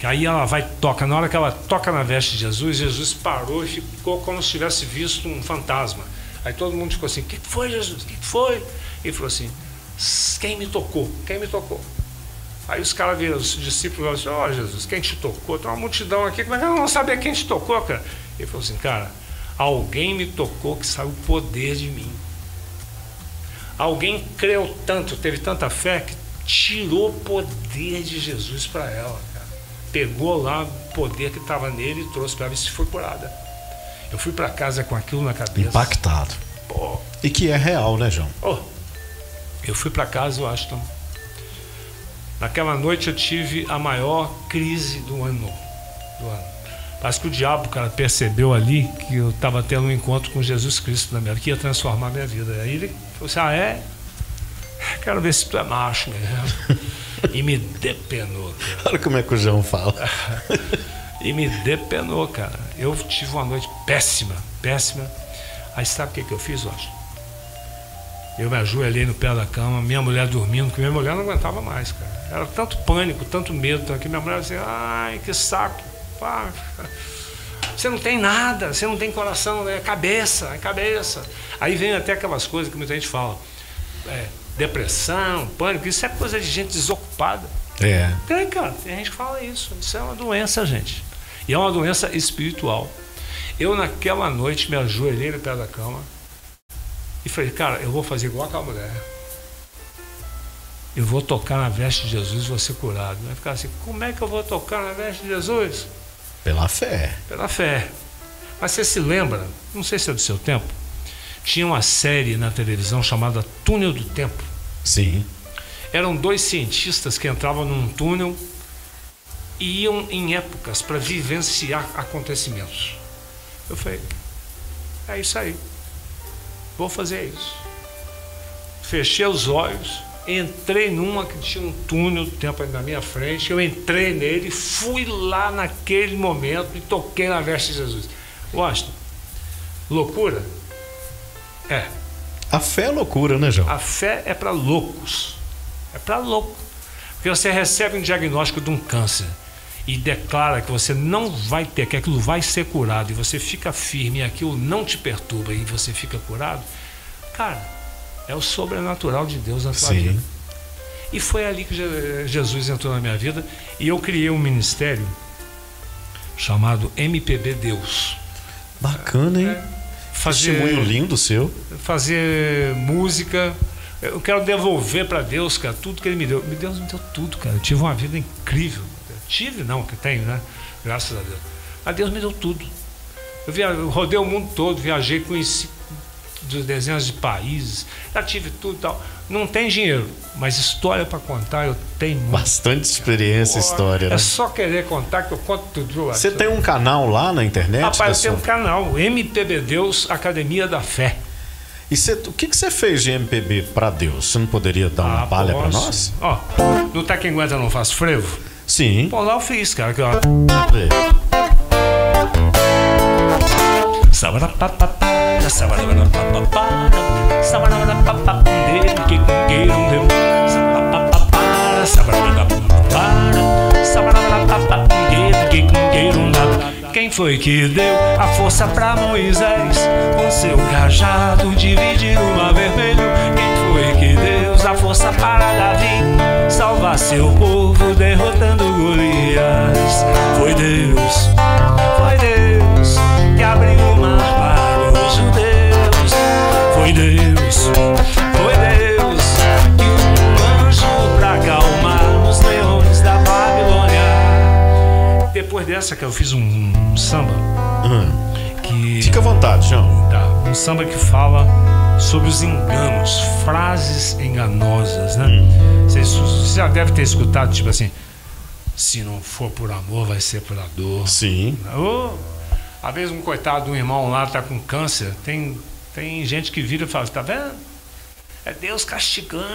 que aí ela vai toca na hora que ela toca na veste de Jesus, Jesus parou e ficou como se tivesse visto um fantasma. Aí todo mundo ficou assim: "O que foi, Jesus? O que foi?" Ele falou assim: "Quem me tocou? Quem me tocou?" Aí os caras viram, os discípulos falaram assim, ó Jesus, quem te tocou? Tem uma multidão aqui, como é que eu não sabia quem te tocou, cara? Ele falou assim, cara, alguém me tocou que saiu o poder de mim. Alguém creu tanto, teve tanta fé que tirou o poder de Jesus para ela, cara. Pegou lá o poder que estava nele e trouxe para ela e se foi curada. Eu fui para casa com aquilo na cabeça. Impactado. Pô, E que é real, né, João? Oh, eu fui para casa, Washington. Naquela noite eu tive a maior crise do ano. Do ano. Parece que o diabo, cara, percebeu ali que eu estava tendo um encontro com Jesus Cristo na minha vida, que ia transformar a minha vida. Aí ele falou assim: Ah, é? Quero ver se tu é macho mesmo. E me depenou, cara. Olha como é que o João fala. E me depenou, cara. Eu tive uma noite péssima, péssima. Aí sabe o que, que eu fiz, Washington? Eu me ajoelhei no pé da cama, minha mulher dormindo, porque minha mulher não aguentava mais, cara. Era tanto pânico, tanto medo, que minha mulher dizia, ai, que saco. Pá. Você não tem nada, você não tem coração, é cabeça, é cabeça. Aí vem até aquelas coisas que muita gente fala. é, depressão, pânico, isso é coisa de gente desocupada. É. Tem, cara, tem gente que fala isso. Isso é uma doença, gente. E é uma doença espiritual. Eu, naquela noite, me ajoelhei no pé da cama e falei, cara, eu vou fazer igual aquela mulher. Eu vou tocar na veste de Jesus e vou ser curado. Vai ficar assim, como é que eu vou tocar na veste de Jesus? Pela fé. Pela fé. Mas você se lembra, não sei se é do seu tempo, tinha uma série na televisão chamada Túnel do Tempo. Sim. Eram dois cientistas que entravam num túnel e iam em épocas para vivenciar acontecimentos. Eu falei, é isso aí. Vou fazer isso. Fechei os olhos, entrei numa que tinha um túnel do tempo na minha frente, eu entrei nele, fui lá naquele momento e toquei na veste de Jesus. Washington, loucura? É. A fé é loucura, né, João? A fé é para loucos. É para louco. Porque você recebe um diagnóstico de um câncer e declara que você não vai ter, que aquilo vai ser curado, e você fica firme e aquilo não te perturba e você fica curado. Cara, É o sobrenatural de Deus na tua Sim. vida. E foi ali que Je- Jesus entrou na minha vida e eu criei um ministério chamado MPB Deus. Bacana, hein? Testemunho Fazer, lindo seu. fazer música. Eu quero devolver para Deus, cara, tudo que Ele me deu. Deus me deu tudo, cara. Eu tive uma vida incrível. Tive, não, que tenho, né? Graças a Deus. Mas Deus me deu tudo. Eu, via, eu rodei o mundo todo, viajei, conheci dos dezenas de países, já tive tudo e tal. Não tem dinheiro, mas história para contar eu tenho muito. Bastante experiência e história, É né? só querer contar que eu conto tudo lá. Você tem um canal lá na internet? Rapaz, eu tenho um canal, MPB Deus Academia da Fé. E você- o que, que você fez de MPB pra Deus? Você não poderia dar uma Ah, palha pra posso. nós? Ó, no Tá Quem Aguenta Não Faz Frevo? Sim. Pô, lá eu fiz, cara. Aqui, ó. Vê. Quem foi que deu a força pra Moisés com seu cajado dividir o mar vermelho? Quem foi que deu a força para Davi salvar seu povo derrotando Golias? Foi Deus, foi Deus que abriu o mar. Foi Deus, foi Deus que um anjo pra acalmar os leões da Babilônia. Depois dessa que eu fiz um samba Hum. que Fica à vontade, João. Tá, um samba que fala sobre os enganos, frases enganosas, né? Você, você já deve ter escutado, tipo assim, se não for por amor, vai ser pela dor. Sim. Ô, às vezes um coitado de um irmão lá tá com câncer, tem, tem gente que vira e fala, tá vendo? É Deus castigando.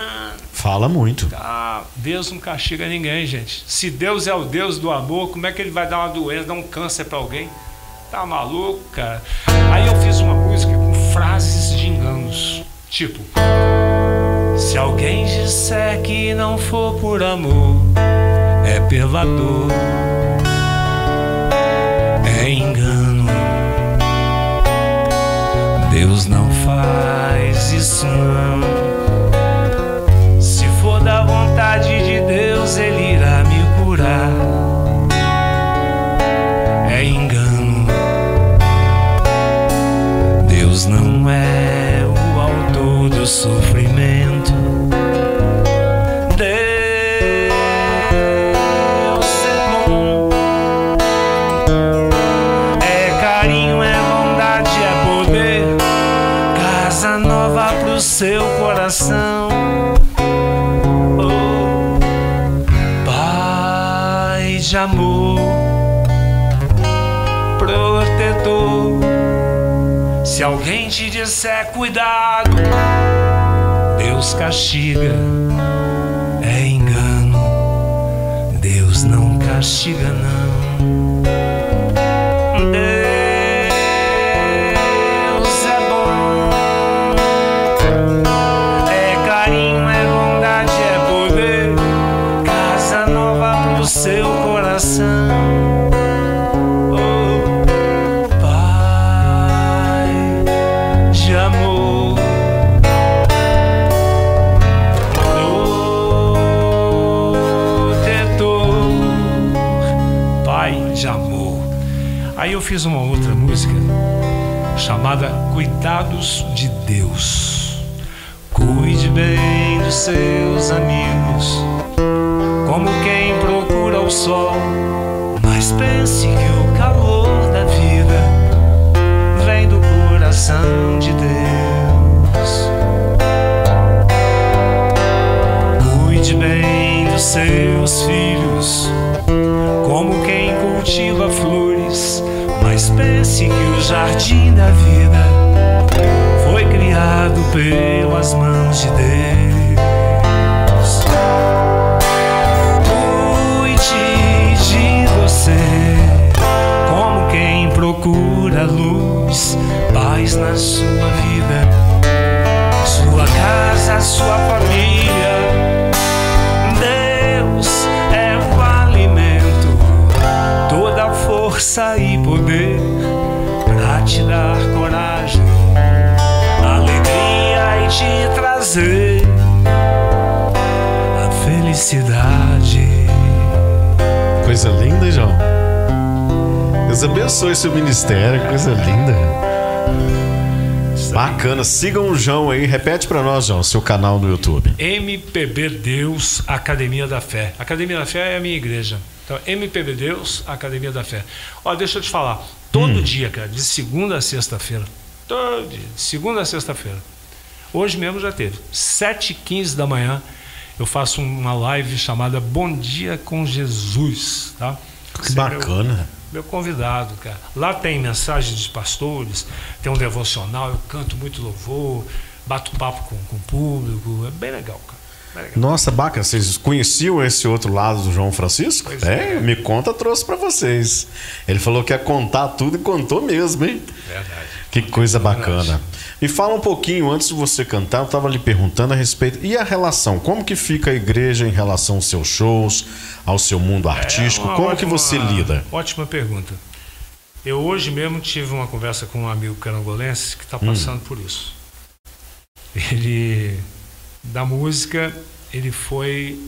Fala muito. Tá, Deus não castiga ninguém, gente. Se Deus é o Deus do amor, como é que ele vai dar uma doença, dar um câncer pra alguém? Tá maluco, cara? Aí eu fiz uma música com frases de enganos. Tipo, se alguém disser que não for por amor, é pela dor, é engano. Deus não faz isso não. Cuidado, Deus castiga, é engano. Deus não castiga, fiz uma outra música chamada Cuidados de Deus. Cuide bem dos seus amigos, como quem procura o sol. Mas pense que o calor da vida vem do coração de Deus. Cuide bem dos seus filhos, como quem cultiva flores. Pense que o jardim da vida foi criado pelas mãos de Deus. Cuide de você, como quem procura luz, paz na sua vida, sua casa, sua família. Deus é o alimento, toda força e te trazer a felicidade. Coisa linda, João. Deus abençoe seu ministério, coisa linda. Bacana, sigam o João aí. Repete pra nós, João, seu canal no YouTube. MPB Deus Academia da Fé. Academia da Fé é a minha igreja. Então, MPB Deus Academia da Fé. Ó, deixa eu te falar. Todo dia, cara, de segunda a sexta-feira. Todo dia, de segunda a sexta-feira. Hoje mesmo já teve. 7h15 da manhã, eu faço uma live chamada Bom Dia com Jesus, tá? Que Você é meu- bacana. meu convidado, cara. Lá tem mensagens de pastores, tem um devocional, eu canto muito louvor, bato papo com, com o público. É bem legal, cara. Nossa, bacana. Vocês conheciam esse outro lado do João Francisco? É, é. me conta, trouxe pra vocês. Ele falou que ia contar tudo e contou mesmo, hein? Verdade. Que coisa Verdade. Me fala um pouquinho, antes de você cantar, eu estava lhe perguntando a respeito. E a relação? Como que fica a igreja em relação aos seus shows, ao seu mundo artístico? É Como que ótima- você lida? Ótima pergunta. Eu hoje mesmo tive uma conversa com um amigo carangolense que está Hum. passando por isso. Ele, da música, ele foi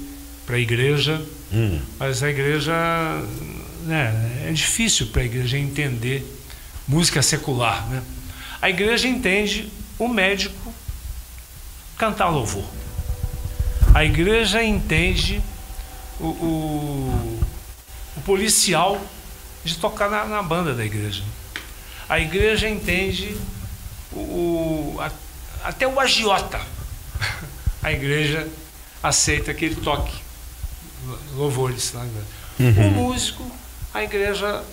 para a igreja, Hum, mas a igreja, né, é difícil para a igreja entender música secular, né? A igreja entende o médico cantar louvor. A igreja entende o, o, o policial de tocar na, na banda da igreja. A igreja entende o, o- a- até o agiota. A igreja aceita que ele toque louvores. igreja. O músico, a igreja,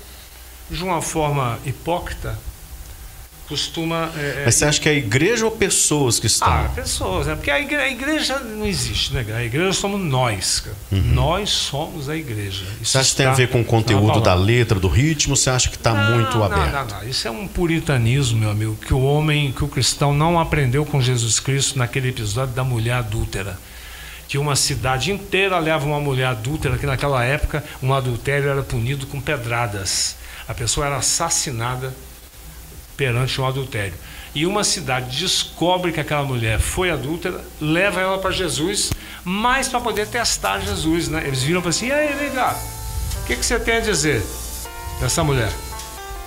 de uma forma hipócrita, costuma. é, é, Mas você acha que é a igreja ou pessoas que estão? ah, pessoas, né? Porque a igreja, a igreja não existe, né? A igreja somos nós, cara. Nós somos a igreja. Isso Uhum. Você acha que tem a ver com o conteúdo da letra, do ritmo? Você acha que está Não, muito não, aberto? Não, não, Isso é um puritanismo, meu amigo, que o homem, que o cristão não aprendeu com Jesus Cristo naquele episódio da mulher adúltera. Que uma cidade inteira leva uma mulher adúltera, que naquela época um adultério era punido com pedradas. A pessoa era assassinada perante um adultério. E uma cidade descobre que aquela mulher foi adúltera, leva ela para Jesus, mas para poder testar Jesus, né? Eles viram para assim: e aí, vem cá, o que, que você tem a dizer dessa mulher?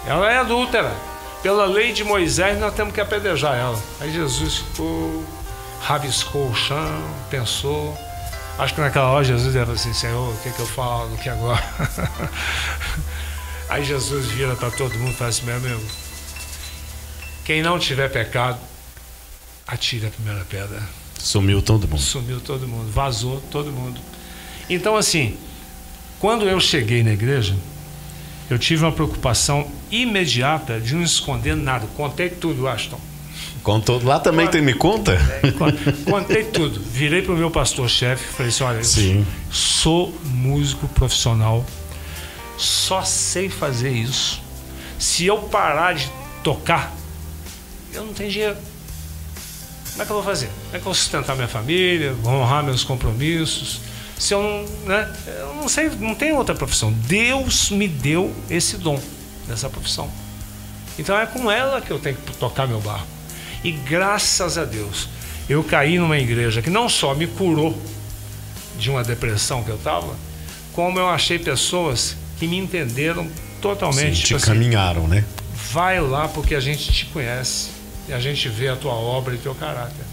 Ela é adúltera. Pela lei de Moisés, nós temos que apedrejar ela. Aí Jesus ficou, rabiscou o chão, pensou. Acho que naquela hora Jesus deve assim: Senhor, o que, que eu falo? O que agora? Aí Jesus vira para todo mundo e fala assim: meu amigo, quem não tiver pecado, atire a primeira pedra. Sumiu todo mundo. Sumiu todo mundo, vazou todo mundo. Então, assim, quando eu cheguei na igreja, eu tive uma preocupação imediata de não esconder nada. Contei tudo, Aston. Contou. Lá também tem Me Conta? Con- Contei tudo. Virei para o meu pastor-chefe e falei assim: olha, Sim. sou músico profissional, só sei fazer isso. Se eu parar de tocar, eu não tenho dinheiro. Como é que eu vou fazer? Como é que eu vou sustentar minha família, vou honrar meus compromissos? Se eu não, né? Eu não sei, não tenho outra profissão. Deus me deu esse dom dessa profissão. Então é com ela que eu tenho que tocar meu barco. E graças a Deus, eu caí numa igreja que não só me curou de uma depressão que eu estava, como eu achei pessoas que me entenderam Sim, totalmente. te tipo assim, caminharam, né? vai lá porque a gente te conhece e a gente vê a tua obra e teu caráter.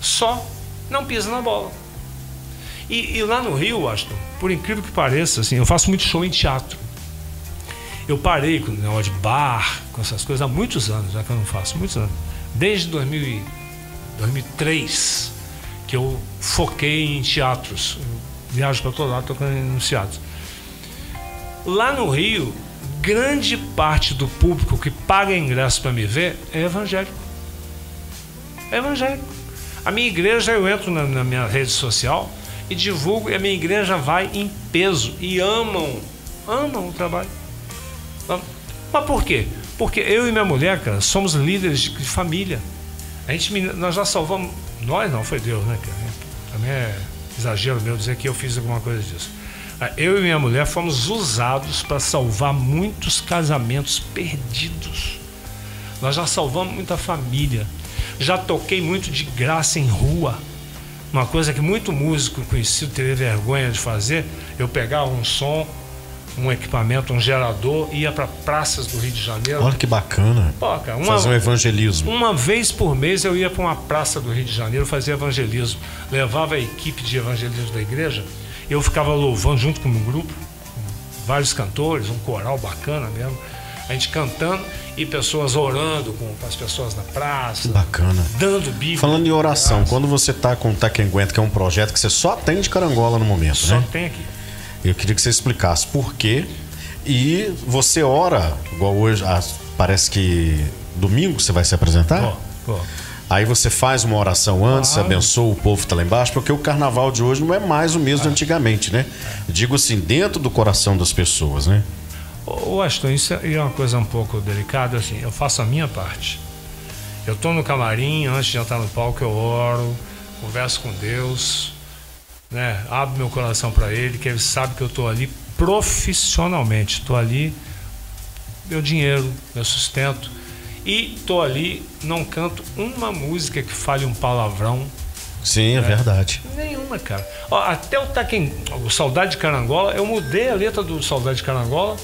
Só não pisa na bola. E, e lá no Rio, Aston, por incrível que pareça, assim, eu faço muito show em teatro. Eu parei com o negócio de bar, com essas coisas há muitos anos, já que eu não faço, muitos anos. Desde 2000, e- 2003, que eu foquei em teatros. Eu viajo para todo lado tocando nos teatros. Lá no Rio, grande parte do público que paga ingresso para me ver é evangélico. É evangélico. A minha igreja, eu entro na, na minha rede social e divulgo, e a minha igreja vai em peso e amam, amam o trabalho. Mas por quê? Porque eu e minha mulher, cara, somos líderes de família. A gente, nós já salvamos. Nós não, foi Deus, né, cara? Também é exagero meu dizer que eu fiz alguma coisa disso. Ah, Eu e minha mulher fomos usados para salvar muitos casamentos perdidos. Nós já salvamos muita família. Já toquei muito de graça em rua. Uma coisa que muito músico conhecido teria vergonha de fazer, eu pegava um som, um equipamento, um gerador, ia para praças do Rio de Janeiro. Olha que bacana. Pô, cara, uma, Fazer um evangelismo. uma vez por mês eu ia para uma praça do Rio de Janeiro fazer evangelismo. Levava a equipe de evangelismo da igreja, eu ficava louvando junto com um grupo, vários cantores, um coral bacana mesmo. A gente cantando e pessoas orando com, as pessoas na praça, Bacana. dando bíblia. Falando em oração, quando você tá com o Taquenguenta, que é um projeto que você só tem de carangola no momento, Só né? tem aqui. Eu queria que você explicasse por quê. E você ora, igual hoje, ah, parece que domingo você vai se apresentar? Ó, ó. Aí você faz uma oração antes, Claro. abençoa o povo que tá lá embaixo, porque o carnaval de hoje não é mais o mesmo de antigamente, né? Digo assim, dentro do coração das pessoas, né? Ô, Aston, isso é uma coisa um pouco delicada, assim, eu faço a minha parte. Eu tô no camarim, antes de entrar no palco, eu oro, converso com Deus, né? Abro meu coração para Ele, que Ele sabe que eu tô ali profissionalmente. Tô ali, meu dinheiro, meu sustento. E tô ali, não canto uma música que fale um palavrão, Sim, é, verdade. Nenhuma, cara. Ó, até o Taquem, o Saudade de Carangola, eu mudei a letra do Saudade de Carangola,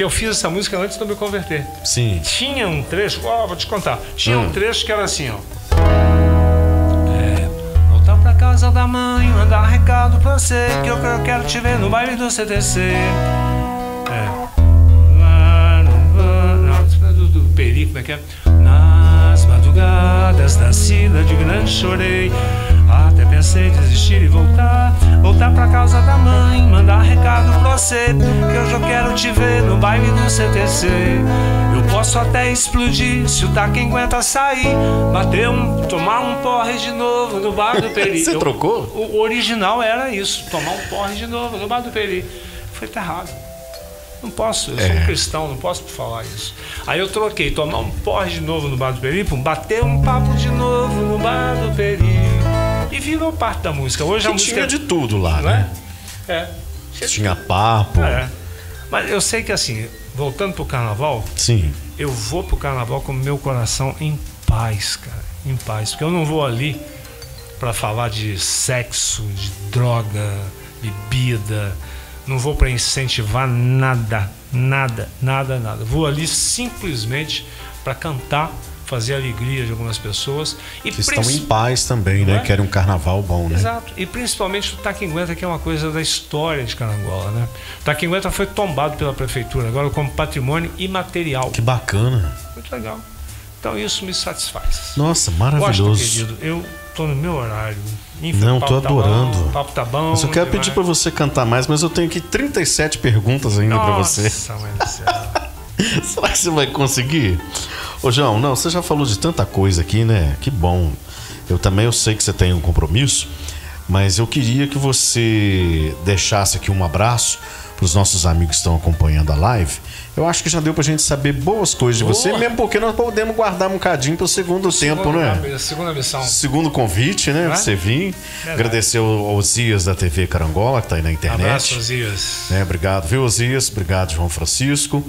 porque eu fiz essa música antes de eu me converter. Sim. Tinha um trecho, ó, vou te contar. Tinha Hum. um trecho que era assim, ó. É, voltar pra casa da mãe, mandar recado pra você, que eu, eu quero te ver no baile do CTC. É. Lá no- Não, do, do Peri, como é que é? Nas madrugadas da cidade grande chorei. Pensei desistir e voltar. Voltar pra casa da mãe, mandar recado pra você. Que hoje eu quero te ver no baile do CTC. Eu posso até explodir se o Taquem aguenta sair. Bater um, tomar um porre de novo no bar do Peri. Você Eu- trocou? O original era isso, tomar um porre de novo no bar do Peri. Foi tá errado. Não posso, eu sou É. um cristão, não posso falar isso. Aí eu troquei, tomar um porre de novo no bar do Peri, bater um papo de novo no bar do Peri. E virou parte da música. Hoje a Que música. tinha de tudo lá, não né? é? É. Tinha papo. É. Mas eu sei que assim, voltando pro carnaval, Sim. eu vou pro carnaval com o meu coração em paz, cara. Em paz. Porque eu não vou ali para falar de sexo, de droga, bebida. Não vou para incentivar nada, nada, nada, nada. Vou ali simplesmente para cantar, fazer a alegria de algumas pessoas e Que estão em paz também, né? Não é? Querem um carnaval bom, né? Exato. E principalmente o Taquinguenta, que é uma coisa da história de Carangola, né? O Taquinguenta foi tombado pela prefeitura agora como patrimônio imaterial. Que bacana. Muito legal. Então isso me satisfaz. Nossa, Gosto, maravilhoso. querido. Eu tô no meu horário. Não, o papo tô tá adorando. bom, o papo tá bom. Eu só quero não pedir pra você cantar mais, mas eu tenho aqui 37 perguntas ainda pra você. Nossa. Será que você vai conseguir? Ô, João, não, você já falou de tanta coisa aqui, né? Que bom. Eu também eu sei que você tem um compromisso, mas eu queria que você deixasse aqui um abraço para os nossos amigos que estão acompanhando a live. Eu acho que já deu pra gente saber boas coisas de você, mesmo porque nós podemos guardar um cadinho pro segundo tempo, né? Segunda- missão. Segundo convite, né? Pra é? você vir. Agradecer ao Osias da TV Carangola, que tá aí na internet. Abraço, Osias. né? Obrigado, viu, Osias? Obrigado, João Francisco.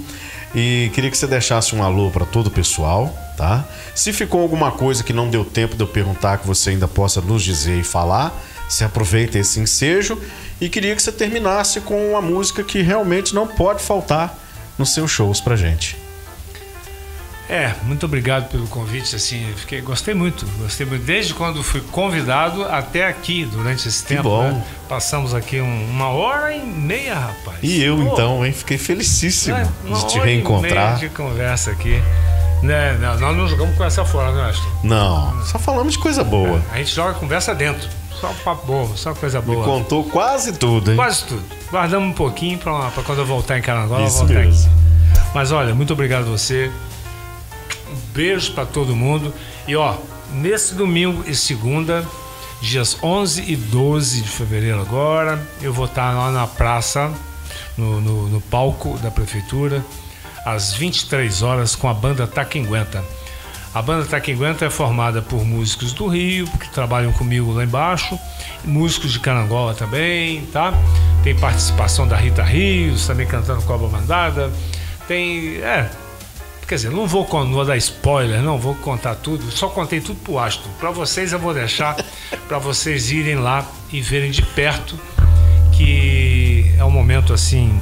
E queria que você deixasse um alô para todo o pessoal, tá? Se ficou alguma coisa que não deu tempo de eu perguntar, que você ainda possa nos dizer e falar, se aproveita esse ensejo. E queria que você terminasse com uma música que realmente não pode faltar nos seus shows pra gente. É, muito obrigado pelo convite, assim, fiquei, gostei muito, gostei muito. Desde quando fui convidado até aqui, durante esse tempo, bom. né? Passamos aqui um- uma hora e meia, rapaz. E eu, Pô, então, hein? Fiquei felicíssimo né? Uma de te hora e reencontrar. meia de conversa aqui. Né? Não, nós não jogamos conversa fora, né, Aston? Não, só falamos de coisa boa. A gente joga conversa dentro. Só papo boa, só coisa Me boa. contou quase tudo, hein? Quase tudo. Guardamos um pouquinho pra quando eu voltar em Carangola, Isso voltar mesmo. aqui. Mas olha, muito obrigado a você. Beijo pra todo mundo. E ó, nesse domingo e segunda, dias 11 e 12 de fevereiro agora, eu vou estar lá na praça, no, no, no palco da prefeitura, às 23 horas, com a banda Taquinguenta. A banda Taquinguenta é formada por músicos do Rio, que trabalham comigo lá embaixo, músicos de Carangola também, tá? Tem participação da Rita Rios, também cantando com a bandada. Tem, é, Quer dizer, não vou, não vou dar spoiler, não vou contar tudo. Só contei tudo pro Astro. Para vocês eu vou deixar para vocês irem lá e verem de perto que é um momento assim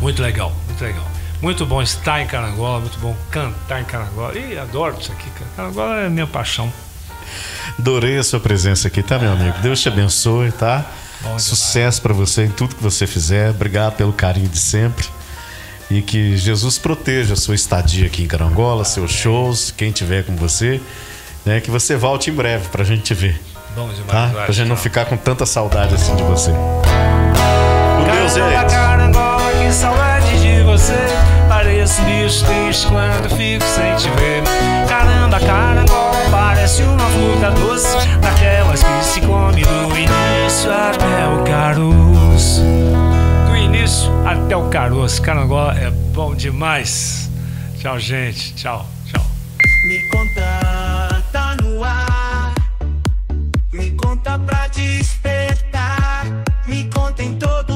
muito legal, muito legal. Muito bom estar em Carangola, muito bom cantar em Carangola. Ih, adoro isso aqui, cara. Carangola é minha paixão. Adorei a sua presença aqui, tá, meu amigo? Deus te abençoe, tá? Sucesso para você em tudo que você fizer. Obrigado pelo carinho de sempre. E que Jesus proteja a sua estadia aqui em Carangola, seus shows, quem tiver com você, né? Que você volte em breve pra gente te ver. Bom demais, Tá? Pra gente não ficar com tanta saudade assim de você. Meu Carangola, jeito. carangola, que saudade de você. Pareço bicho triste quando fico sem te ver. Caramba, carangola, parece uma fruta doce. Daquelas que se come do início até o caroço. Início até o caroço. Carangola é bom demais. Tchau, gente. Tchau, tchau. Me conta, tá no ar. Me conta pra despertar. Me conta em todo